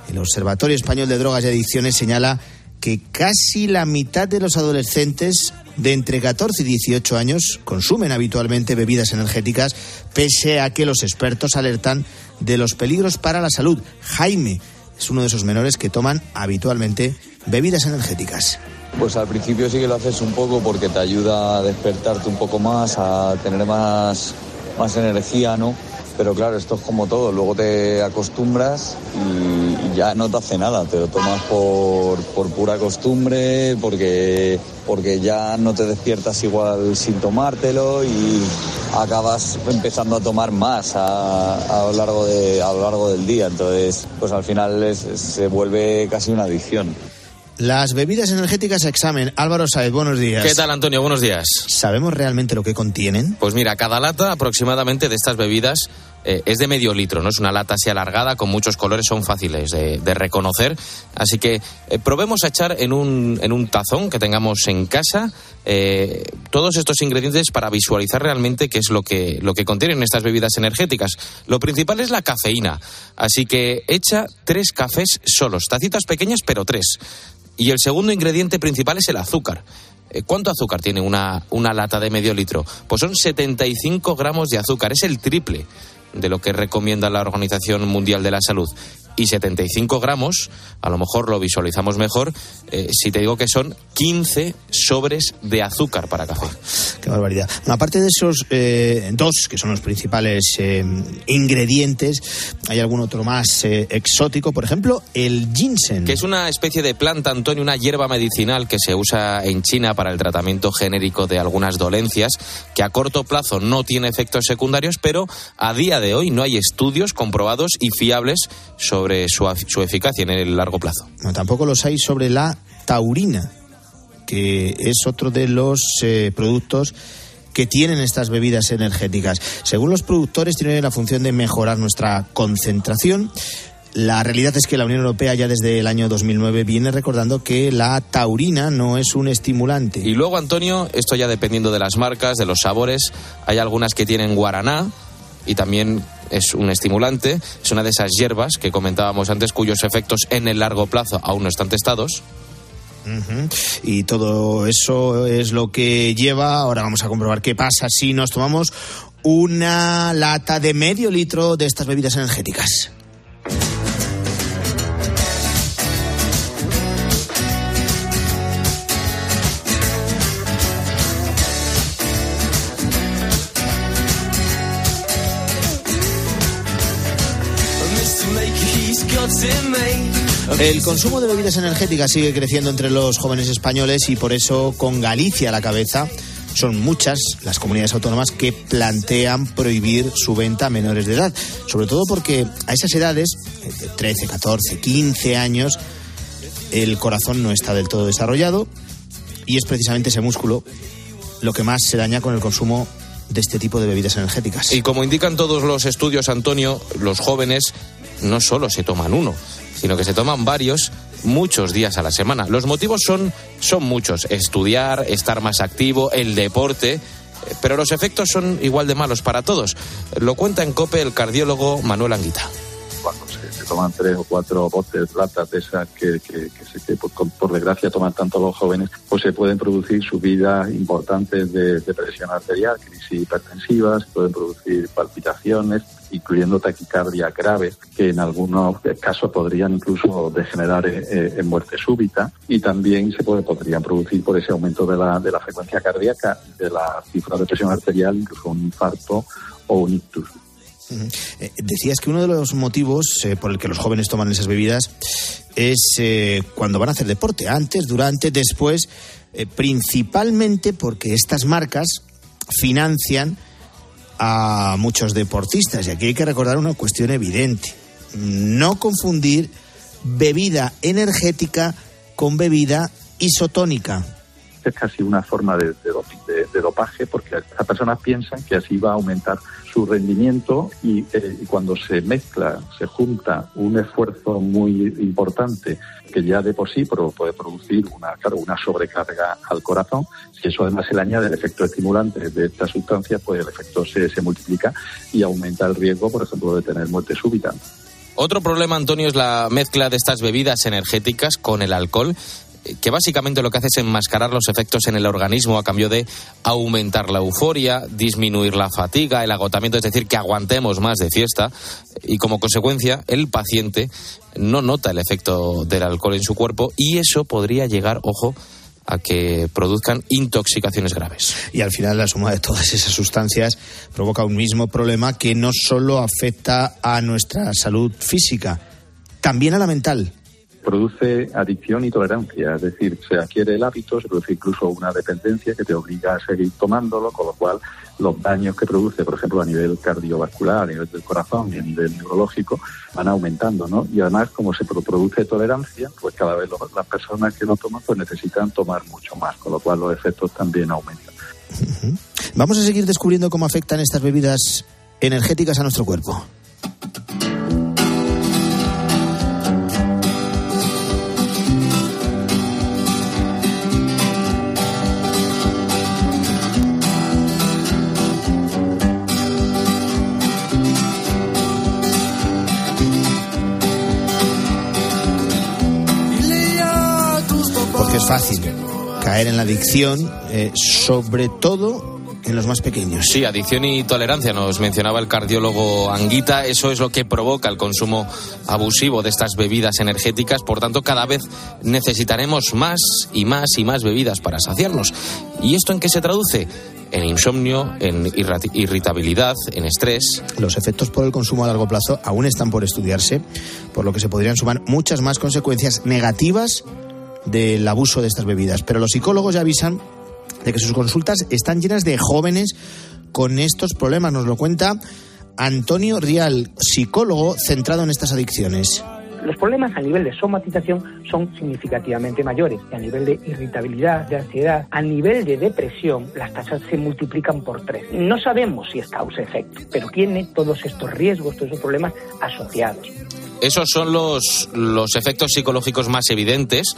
El Observatorio Español de Drogas y Adicciones señala que casi la mitad de los adolescentes de entre 14 y 18 años consumen habitualmente bebidas energéticas, pese a que los expertos alertan de los peligros para la salud. Jaime es uno de esos menores que toman habitualmente bebidas energéticas. Pues al principio sí que lo haces un poco porque te ayuda a despertarte un poco más, a tener más, más energía, ¿no? Pero claro, esto es como todo, luego te acostumbras y ya no te hace nada, te lo tomas por, por pura costumbre, porque, porque ya no te despiertas igual sin tomártelo y acabas empezando a tomar más a, a lo, largo de, a lo largo del día. Entonces, pues al final es- se vuelve casi una adicción. Las bebidas energéticas a examen. Álvaro Saez, buenos días. ¿Qué tal, Antonio? Buenos días. ¿Sabemos realmente lo que contienen? Pues mira, cada lata aproximadamente de estas bebidas eh, es de medio litro, ¿no? Es una lata así alargada con muchos colores, son fáciles de, reconocer. Así que eh, probemos a echar en un, en un tazón que tengamos en casa eh, todos estos ingredientes para visualizar realmente qué es lo que, lo que contienen estas bebidas energéticas. Lo principal es la cafeína. Así que echa tres cafés solos, tacitas pequeñas pero tres. Y el segundo ingrediente principal es el azúcar. ¿Cuánto azúcar tiene una, una lata de medio litro? Pues son 75 gramos de azúcar, es el triple de lo que recomienda la Organización Mundial de la Salud. Y 75 gramos, a lo mejor lo visualizamos mejor, eh, si te digo que son 15 sobres de azúcar para café. Qué barbaridad. Bueno, aparte de esos eh, dos, que son los principales eh, ingredientes, hay algún otro más eh, exótico, por ejemplo, el ginseng. Que es una especie de planta, Antonio, una hierba medicinal que se usa en China para el tratamiento genérico de algunas dolencias, que a corto plazo no tiene efectos secundarios, pero a día de hoy no hay estudios comprobados y fiables sobre su, af- su eficacia en el largo plazo. No, tampoco los hay sobre la taurina, que es otro de los eh, productos que tienen estas bebidas energéticas. Según los productores, tienen la función de mejorar nuestra concentración. La realidad es que la Unión Europea ya desde el año 2009 viene recordando que la taurina no es un estimulante. Y luego, Antonio, esto ya dependiendo de las marcas, de los sabores, hay algunas que tienen guaraná y también es un estimulante, es una de esas hierbas que comentábamos antes cuyos efectos en el largo plazo aún no están testados. Y todo eso es lo que lleva. Ahora vamos a comprobar qué pasa si nos tomamos una lata de medio litro de estas bebidas energéticas. El consumo de bebidas energéticas sigue creciendo entre los jóvenes españoles y por eso con Galicia a la cabeza son muchas las comunidades autónomas que plantean prohibir su venta a menores de edad, sobre todo porque a esas edades, de 13, 14, 15 años, el corazón no está del todo desarrollado y es precisamente ese músculo lo que más se daña con el consumo de este tipo de bebidas energéticas. Y como indican todos los estudios, Antonio, los jóvenes no solo se toman uno, sino que se toman varios muchos días a la semana. Los motivos son, son muchos. Estudiar, estar más activo, el deporte. eh, Pero los efectos son igual de malos para todos. Lo cuenta en COPE el cardiólogo Manuel Anguita. cuando se, se toman tres o cuatro botes, latas de esas que, que, que, por, desgracia toman tanto los jóvenes, pues se pueden producir subidas importantes de, de presión arterial, crisis hipertensivas, pueden producir palpitaciones, incluyendo taquicardia grave, que en algunos casos podrían incluso degenerar en muerte súbita y también se puede, podrían producir por ese aumento de la, de la frecuencia cardíaca, de la cifra de presión arterial, incluso un infarto o un ictus. Eh, decías que uno de los motivos eh, por el que los jóvenes toman esas bebidas es eh, cuando van a hacer deporte, antes, durante, después, principalmente porque estas marcas financian a muchos deportistas. Y aquí hay que recordar una cuestión evidente. No confundir bebida energética con bebida isotónica. Es casi una forma de, dopaje porque las personas piensan que así va a aumentar su rendimiento y, eh, y, cuando se mezcla, se junta un esfuerzo muy importante que ya de por sí puede producir una, una sobrecarga al corazón. Si eso además se le añade el efecto estimulante de esta sustancia, pues el efecto se, se multiplica y aumenta el riesgo, por ejemplo, de tener muerte súbita. Otro problema, Antonio, es la mezcla de estas bebidas energéticas con el alcohol que básicamente lo que hace es enmascarar los efectos en el organismo a cambio de aumentar la euforia, disminuir la fatiga, el agotamiento, es decir, que aguantemos más de fiesta y como consecuencia el paciente no nota el efecto del alcohol en su cuerpo y eso podría llegar, ojo, a que produzcan intoxicaciones graves. Y al final la suma de todas esas sustancias provoca un mismo problema que no solo afecta a nuestra salud física, también a la mental produce adicción y tolerancia, es decir, se adquiere el hábito, se produce incluso una dependencia que te obliga a seguir tomándolo, con lo cual los daños que produce, por ejemplo, a nivel cardiovascular, a nivel del corazón y a nivel neurológico, van aumentando, ¿no? Y además, como se produce tolerancia, pues cada vez las personas que lo toman pues necesitan tomar mucho más, con lo cual los efectos también aumentan. Vamos a seguir descubriendo cómo afectan estas bebidas energéticas a nuestro cuerpo. En la adicción, eh, sobre todo en los más pequeños. Sí, adicción y tolerancia, nos mencionaba el cardiólogo Anguita, eso es lo que provoca el consumo abusivo de estas bebidas energéticas, por tanto cada vez necesitaremos más y más y más bebidas para saciarnos. ¿Y esto en qué se traduce? En insomnio, en irritabilidad, en estrés. Los efectos por el consumo a largo plazo aún están por estudiarse, por lo que se podrían sumar muchas más consecuencias negativas del abuso de estas bebidas. Pero los psicólogos ya avisan de que sus consultas están llenas de jóvenes con estos problemas. Nos lo cuenta Antonio Rial, psicólogo centrado en estas adicciones. Los problemas a nivel de somatización son significativamente mayores y a nivel de irritabilidad, de ansiedad, a nivel de depresión, las tasas se multiplican por tres. No sabemos si es causa-efecto, pero tiene todos estos riesgos, todos esos problemas asociados. Esos son los, los efectos psicológicos más evidentes,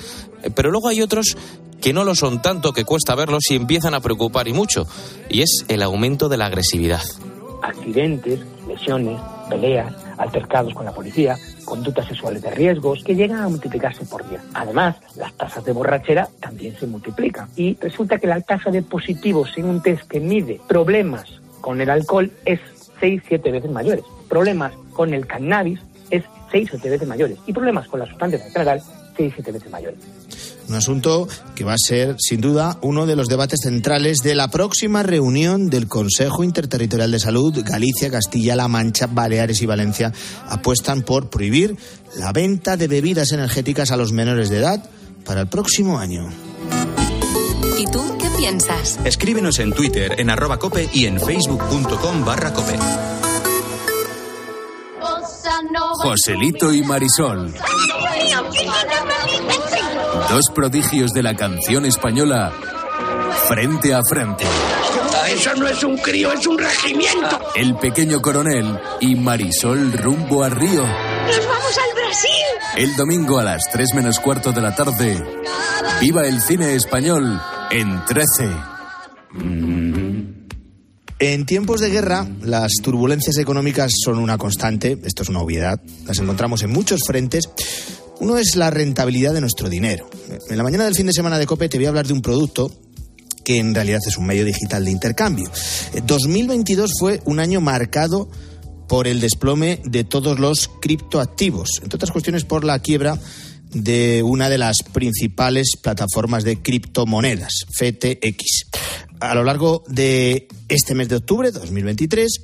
pero luego hay otros que no lo son tanto, que cuesta verlos y empiezan a preocupar y mucho, y es el aumento de la agresividad. Accidentes, lesiones, peleas, altercados con la policía, conductas sexuales de riesgos que llegan a multiplicarse por día. Además, las tasas de borrachera también se multiplican. Y resulta que la tasa de positivos en un test que mide problemas con el alcohol es 6-7 veces mayores. Problemas con el cannabis es 6 o 7 veces mayores. Y problemas con las sustancias en general, 6 o 7 veces mayores. Un asunto que va a ser, sin duda, uno de los debates centrales de la próxima reunión del Consejo Interterritorial de Salud. Galicia, Castilla-La Mancha, Baleares y Valencia apuestan por prohibir la venta de bebidas energéticas a los menores de edad para el próximo año. ¿Y tú qué piensas? Escríbenos en Twitter, en arroba cope y en facebook.com barra cope. Joselito y Marisol. Dos prodigios de la canción española frente a frente. Eso no es un crío, es un regimiento. El pequeño coronel y Marisol rumbo a Río. ¡Nos vamos al Brasil! El domingo a las 3 menos cuarto de la tarde. Viva el cine español en 13. En tiempos de guerra, las turbulencias económicas son una constante, esto es una obviedad, las encontramos en muchos frentes. Uno es la rentabilidad de nuestro dinero. En la mañana del fin de semana de COPE te voy a hablar de un producto que en realidad es un medio digital de intercambio. 2022 fue un año marcado por el desplome de todos los criptoactivos, entre otras cuestiones por la quiebra de una de las principales plataformas de criptomonedas, FTX. A lo largo de este mes de octubre de 2023,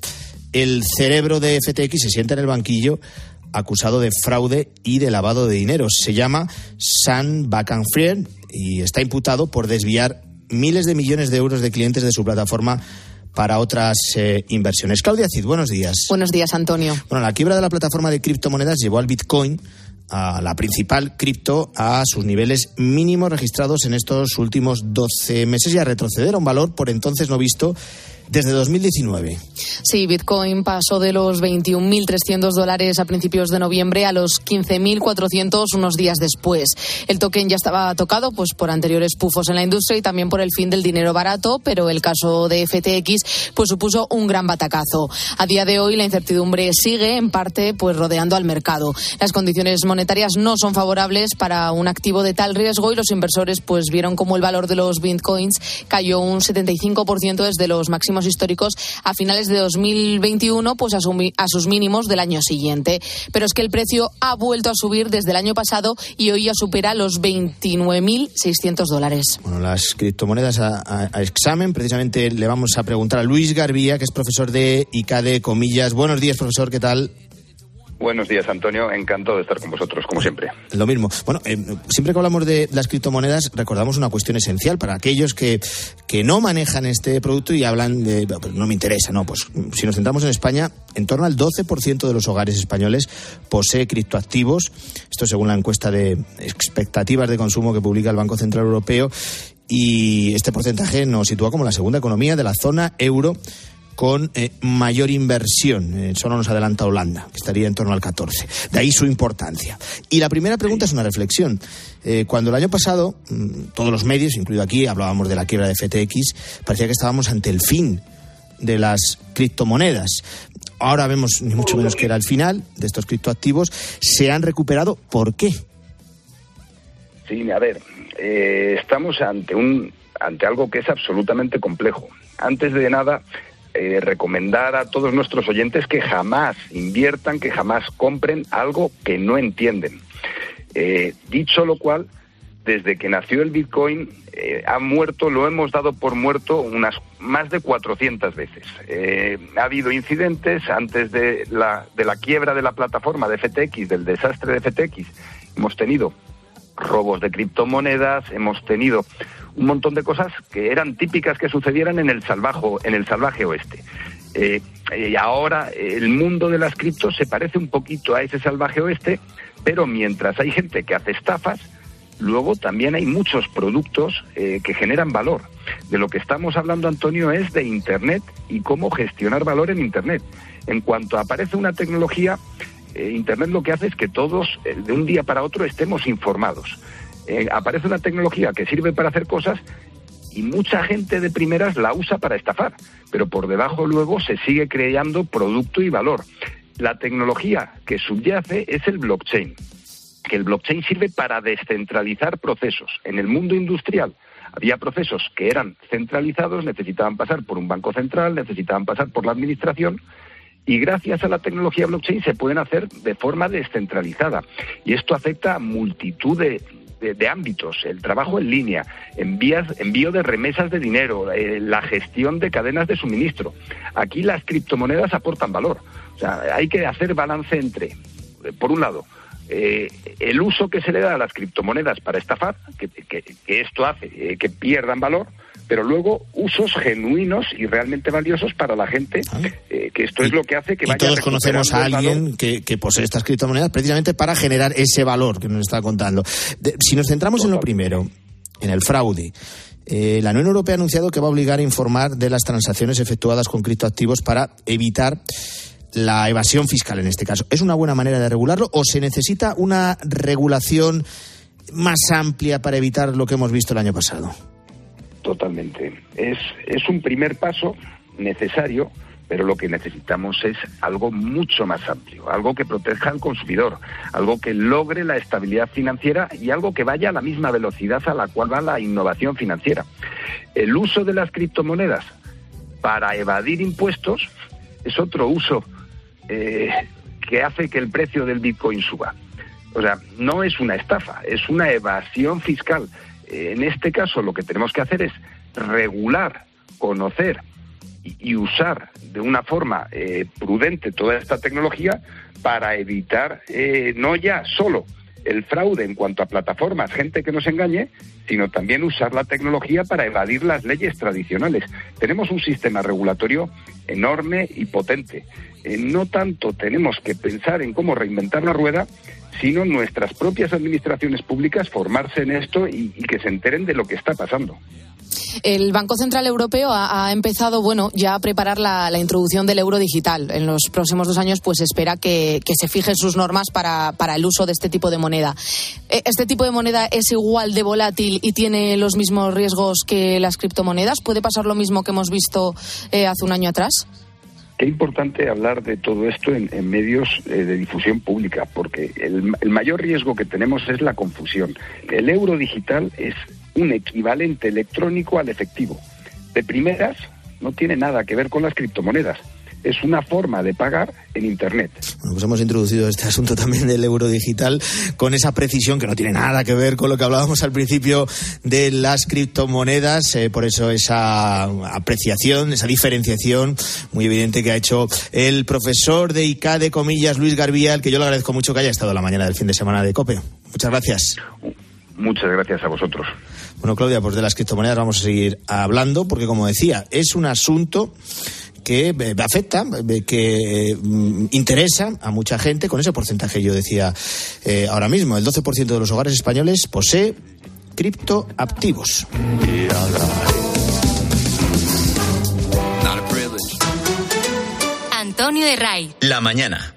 el cerebro de FTX se sienta en el banquillo acusado de fraude y de lavado de dinero. Se llama Sam Bankman-Fried y está imputado por desviar miles de millones de euros de clientes de su plataforma para otras eh, inversiones. Claudia Cid, buenos días. Buenos días, Antonio. Bueno, la quiebra de la plataforma de criptomonedas llevó al Bitcoin a la principal cripto a sus niveles mínimos registrados en estos últimos 12 meses y a retroceder a un valor por entonces no visto desde 2019. Sí, Bitcoin pasó de los 21.300 dólares a principios de noviembre a los 15.400 unos días después. El token ya estaba tocado pues por anteriores pufos en la industria y también por el fin del dinero barato, pero el caso de FTX pues supuso un gran batacazo. A día de hoy la incertidumbre sigue en parte pues rodeando al mercado. Las condiciones monetarias no son favorables para un activo de tal riesgo y los inversores pues vieron como el valor de los bitcoins cayó un 75% desde los máximos históricos a finales de 2021 pues a, a sus mínimos del año siguiente. Pero es que el precio ha vuelto a subir desde el año pasado y hoy ya supera los 29.600 dólares. Bueno, las criptomonedas a, examen, precisamente le vamos a preguntar a Luis Garbía, que es profesor de ICADE, comillas. Buenos días, profesor, ¿qué tal? Buenos días, Antonio. Encantado de estar con vosotros, como siempre. Lo mismo. Bueno, eh, siempre que hablamos de las criptomonedas, recordamos una cuestión esencial para aquellos que, que no manejan este producto y hablan de. no me interesa, no. Pues si nos centramos en España, en torno al 12% de los hogares españoles posee criptoactivos. Esto según la encuesta de expectativas de consumo que publica el Banco Central Europeo. Y este porcentaje nos sitúa como la segunda economía de la zona euro con eh, mayor inversión. Eh, solo nos adelanta Holanda, que estaría en torno al 14. De ahí su importancia. Y la primera pregunta es una reflexión. Eh, cuando el año pasado, mm, todos los medios, incluido aquí, hablábamos de la quiebra de FTX, parecía que estábamos ante el fin de las criptomonedas. Ahora vemos ni mucho menos que era el final de estos criptoactivos. ¿Se han recuperado? ¿Por qué? Sí, a ver, estamos ante un ante algo que es absolutamente complejo. Antes de nada, eh, recomendar a todos nuestros oyentes que jamás inviertan, que jamás compren algo que no entienden. Eh, dicho lo cual, desde que nació el Bitcoin eh, ha muerto, lo hemos dado por muerto unas más de 400 veces. ha habido incidentes antes de la, de la quiebra de la plataforma de FTX, del desastre de FTX. Hemos tenido robos de criptomonedas, hemos tenido un montón de cosas que eran típicas que sucedieran en el salvaje, en el salvaje oeste. Eh, y ahora el mundo de las criptos se parece un poquito a ese salvaje oeste, pero mientras hay gente que hace estafas, luego también hay muchos productos eh, que generan valor. De lo que estamos hablando, Antonio, es de Internet y cómo gestionar valor en Internet. En cuanto aparece una tecnología, eh, Internet lo que hace es que todos, de un día para otro, estemos informados. Eh, aparece una tecnología que sirve para hacer cosas y mucha gente de primeras la usa para estafar, pero por debajo luego se sigue creando producto y valor. La tecnología que subyace es el blockchain, que el blockchain sirve para descentralizar procesos. En el mundo industrial había procesos que eran centralizados, necesitaban pasar por un banco central, necesitaban pasar por la administración, y gracias a la tecnología blockchain se pueden hacer de forma descentralizada. Y esto afecta a multitud de, de, ámbitos, el trabajo en línea, envías, envío de remesas de dinero, eh, la gestión de cadenas de suministro. Aquí las criptomonedas aportan valor. O sea, hay que hacer balance entre, por un lado, eh, el uso que se le da a las criptomonedas para estafar, que, esto hace eh, que pierdan valor, pero luego usos genuinos y realmente valiosos para la gente, ah. eh, que esto es lo que hace que y todos conocemos a alguien que, posee estas criptomonedas precisamente para generar ese valor que nos está contando. si nos centramos en lo primero, en el fraude, eh, la Unión Europea ha anunciado que va a obligar a informar de las transacciones efectuadas con criptoactivos para evitar la evasión fiscal en este caso. ¿Es una buena manera de regularlo o se necesita una regulación más amplia para evitar lo que hemos visto el año pasado? Totalmente. Es, es un primer paso necesario, pero lo que necesitamos es algo mucho más amplio, algo que proteja al consumidor, algo que logre la estabilidad financiera y algo que vaya a la misma velocidad a la cual va la innovación financiera. El uso de las criptomonedas para evadir impuestos es otro uso eh, que hace que el precio del Bitcoin suba. O sea, no es una estafa, es una evasión fiscal. En este caso lo que tenemos que hacer es regular, conocer y, usar de una forma eh, prudente toda esta tecnología para evitar eh, no ya solo el fraude en cuanto a plataformas, gente que nos engañe, sino también usar la tecnología para evadir las leyes tradicionales. Tenemos un sistema regulatorio enorme y potente. Eh, no tanto tenemos que pensar en cómo reinventar la rueda, sino nuestras propias administraciones públicas formarse en esto y que se enteren de lo que está pasando. El Banco Central Europeo ha, empezado, bueno, ya a preparar la, introducción del euro digital. En los próximos dos años, pues espera que, se fijen sus normas para, el uso de este tipo de moneda. Eh, ¿Este tipo de moneda es igual de volátil y tiene los mismos riesgos que las criptomonedas? ¿Puede pasar lo mismo que hemos visto eh, hace un año atrás? Qué importante hablar de todo esto en, medios eh, de difusión pública, porque el, el, mayor riesgo que tenemos es la confusión. El euro digital es un equivalente electrónico al efectivo. De primeras, no tiene nada que ver con las criptomonedas. Es una forma de pagar en Internet. Bueno, pues hemos introducido este asunto también del euro digital con esa precisión que no tiene nada que ver con lo que hablábamos al principio de las criptomonedas. Eh, por eso esa apreciación, esa diferenciación muy evidente que ha hecho el profesor de ICA de comillas, Luis Garbial, que yo le agradezco mucho que haya estado la mañana del fin de semana de COPE. Muchas gracias. Muchas gracias a vosotros. Bueno, Claudia, pues de las criptomonedas vamos a seguir hablando, porque como decía, es un asunto que eh, afecta, eh, que mm, interesa a mucha gente, con ese porcentaje yo decía eh, ahora mismo. El 12% de los hogares españoles posee criptoactivos. Antonio de Ray. La mañana.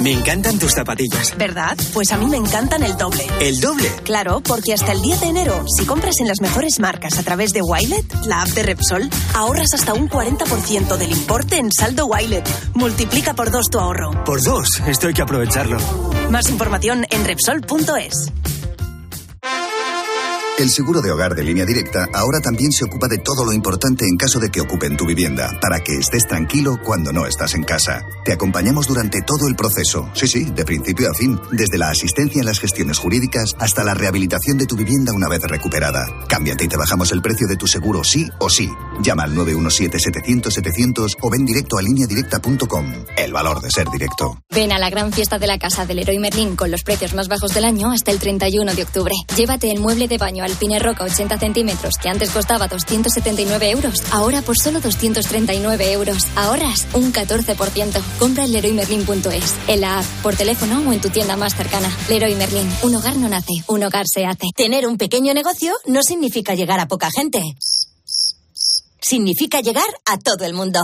Me encantan tus zapatillas. ¿Verdad? Pues a mí me encantan el doble. ¿El doble? Claro, porque hasta el 10 de enero, si compras en las mejores marcas a través de Wilet, la app de Repsol, ahorras hasta un 40% del importe en saldo Wilet. Multiplica por dos tu ahorro. Por dos, esto hay que aprovecharlo. Más información en Repsol.es. El seguro de hogar de línea directa ahora también se ocupa de todo lo importante en caso de que ocupen tu vivienda, para que estés tranquilo cuando no estás en casa. Te acompañamos durante todo el proceso, sí, sí, de principio a fin, desde la asistencia en las gestiones jurídicas hasta la rehabilitación de tu vivienda una vez recuperada. Cámbiate y te bajamos el precio de tu seguro sí o sí. Llama al 917-700-700 o ven directo a lineadirecta.com. El valor de ser directo. Ven a la gran fiesta de la casa del Leroy Merlin con los precios más bajos del año hasta el 31 de octubre. Llévate el mueble de baño Alpine Roca 80 centímetros, que antes costaba 279 euros, ahora por solo 239 euros. Ahorras un 14%. Compra en leroymerlin.es, en la app, por teléfono o en tu tienda más cercana. Leroy Merlin, un hogar no nace, un hogar se hace. Tener un pequeño negocio no significa llegar a poca gente. Significa llegar a todo el mundo.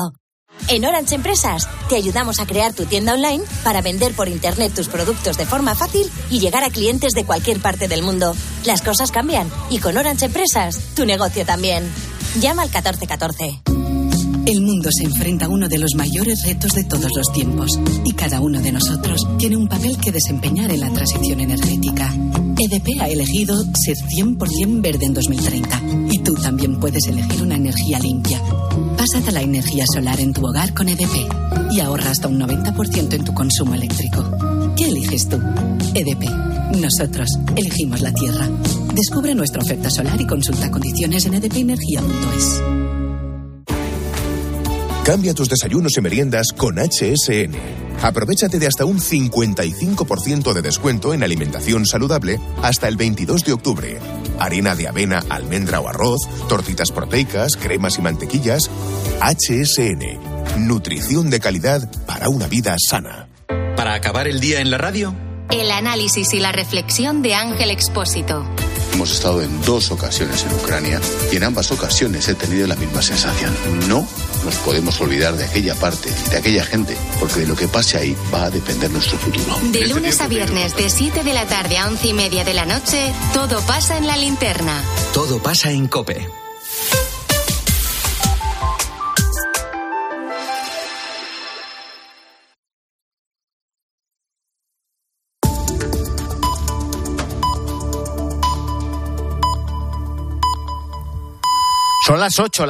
En Orange Empresas te ayudamos a crear tu tienda online para vender por Internet tus productos de forma fácil y llegar a clientes de cualquier parte del mundo. Las cosas cambian y con Orange Empresas tu negocio también. Llama al 1414. El mundo se enfrenta a uno de los mayores retos de todos los tiempos y cada uno de nosotros tiene un papel que desempeñar en la transición energética. EDP ha elegido ser 100% verde en 2030 y tú también puedes elegir una energía limpia. Pásate a la energía solar en tu hogar con EDP y ahorra hasta un 90% en tu consumo eléctrico. ¿Qué eliges tú? EDP. Nosotros elegimos la Tierra. Descubre nuestra oferta solar y consulta condiciones en edpenergia.es. Cambia tus desayunos y meriendas con HSN. Aprovechate de hasta un 55% de descuento en alimentación saludable hasta el 22 de octubre. Harina de avena, almendra o arroz, tortitas proteicas, cremas y mantequillas. HSN. Nutrición de calidad para una vida sana. Para acabar el día en la radio. El análisis y la reflexión de Ángel Expósito. Hemos estado en dos ocasiones en Ucrania y en ambas ocasiones he tenido la misma sensación. No nos podemos olvidar de aquella parte, de aquella gente, porque de lo que pase ahí va a depender nuestro futuro. De lunes a viernes, de 7 de la tarde a 11 y media de la noche, todo pasa en la linterna. Todo pasa en Cope. Son las 8,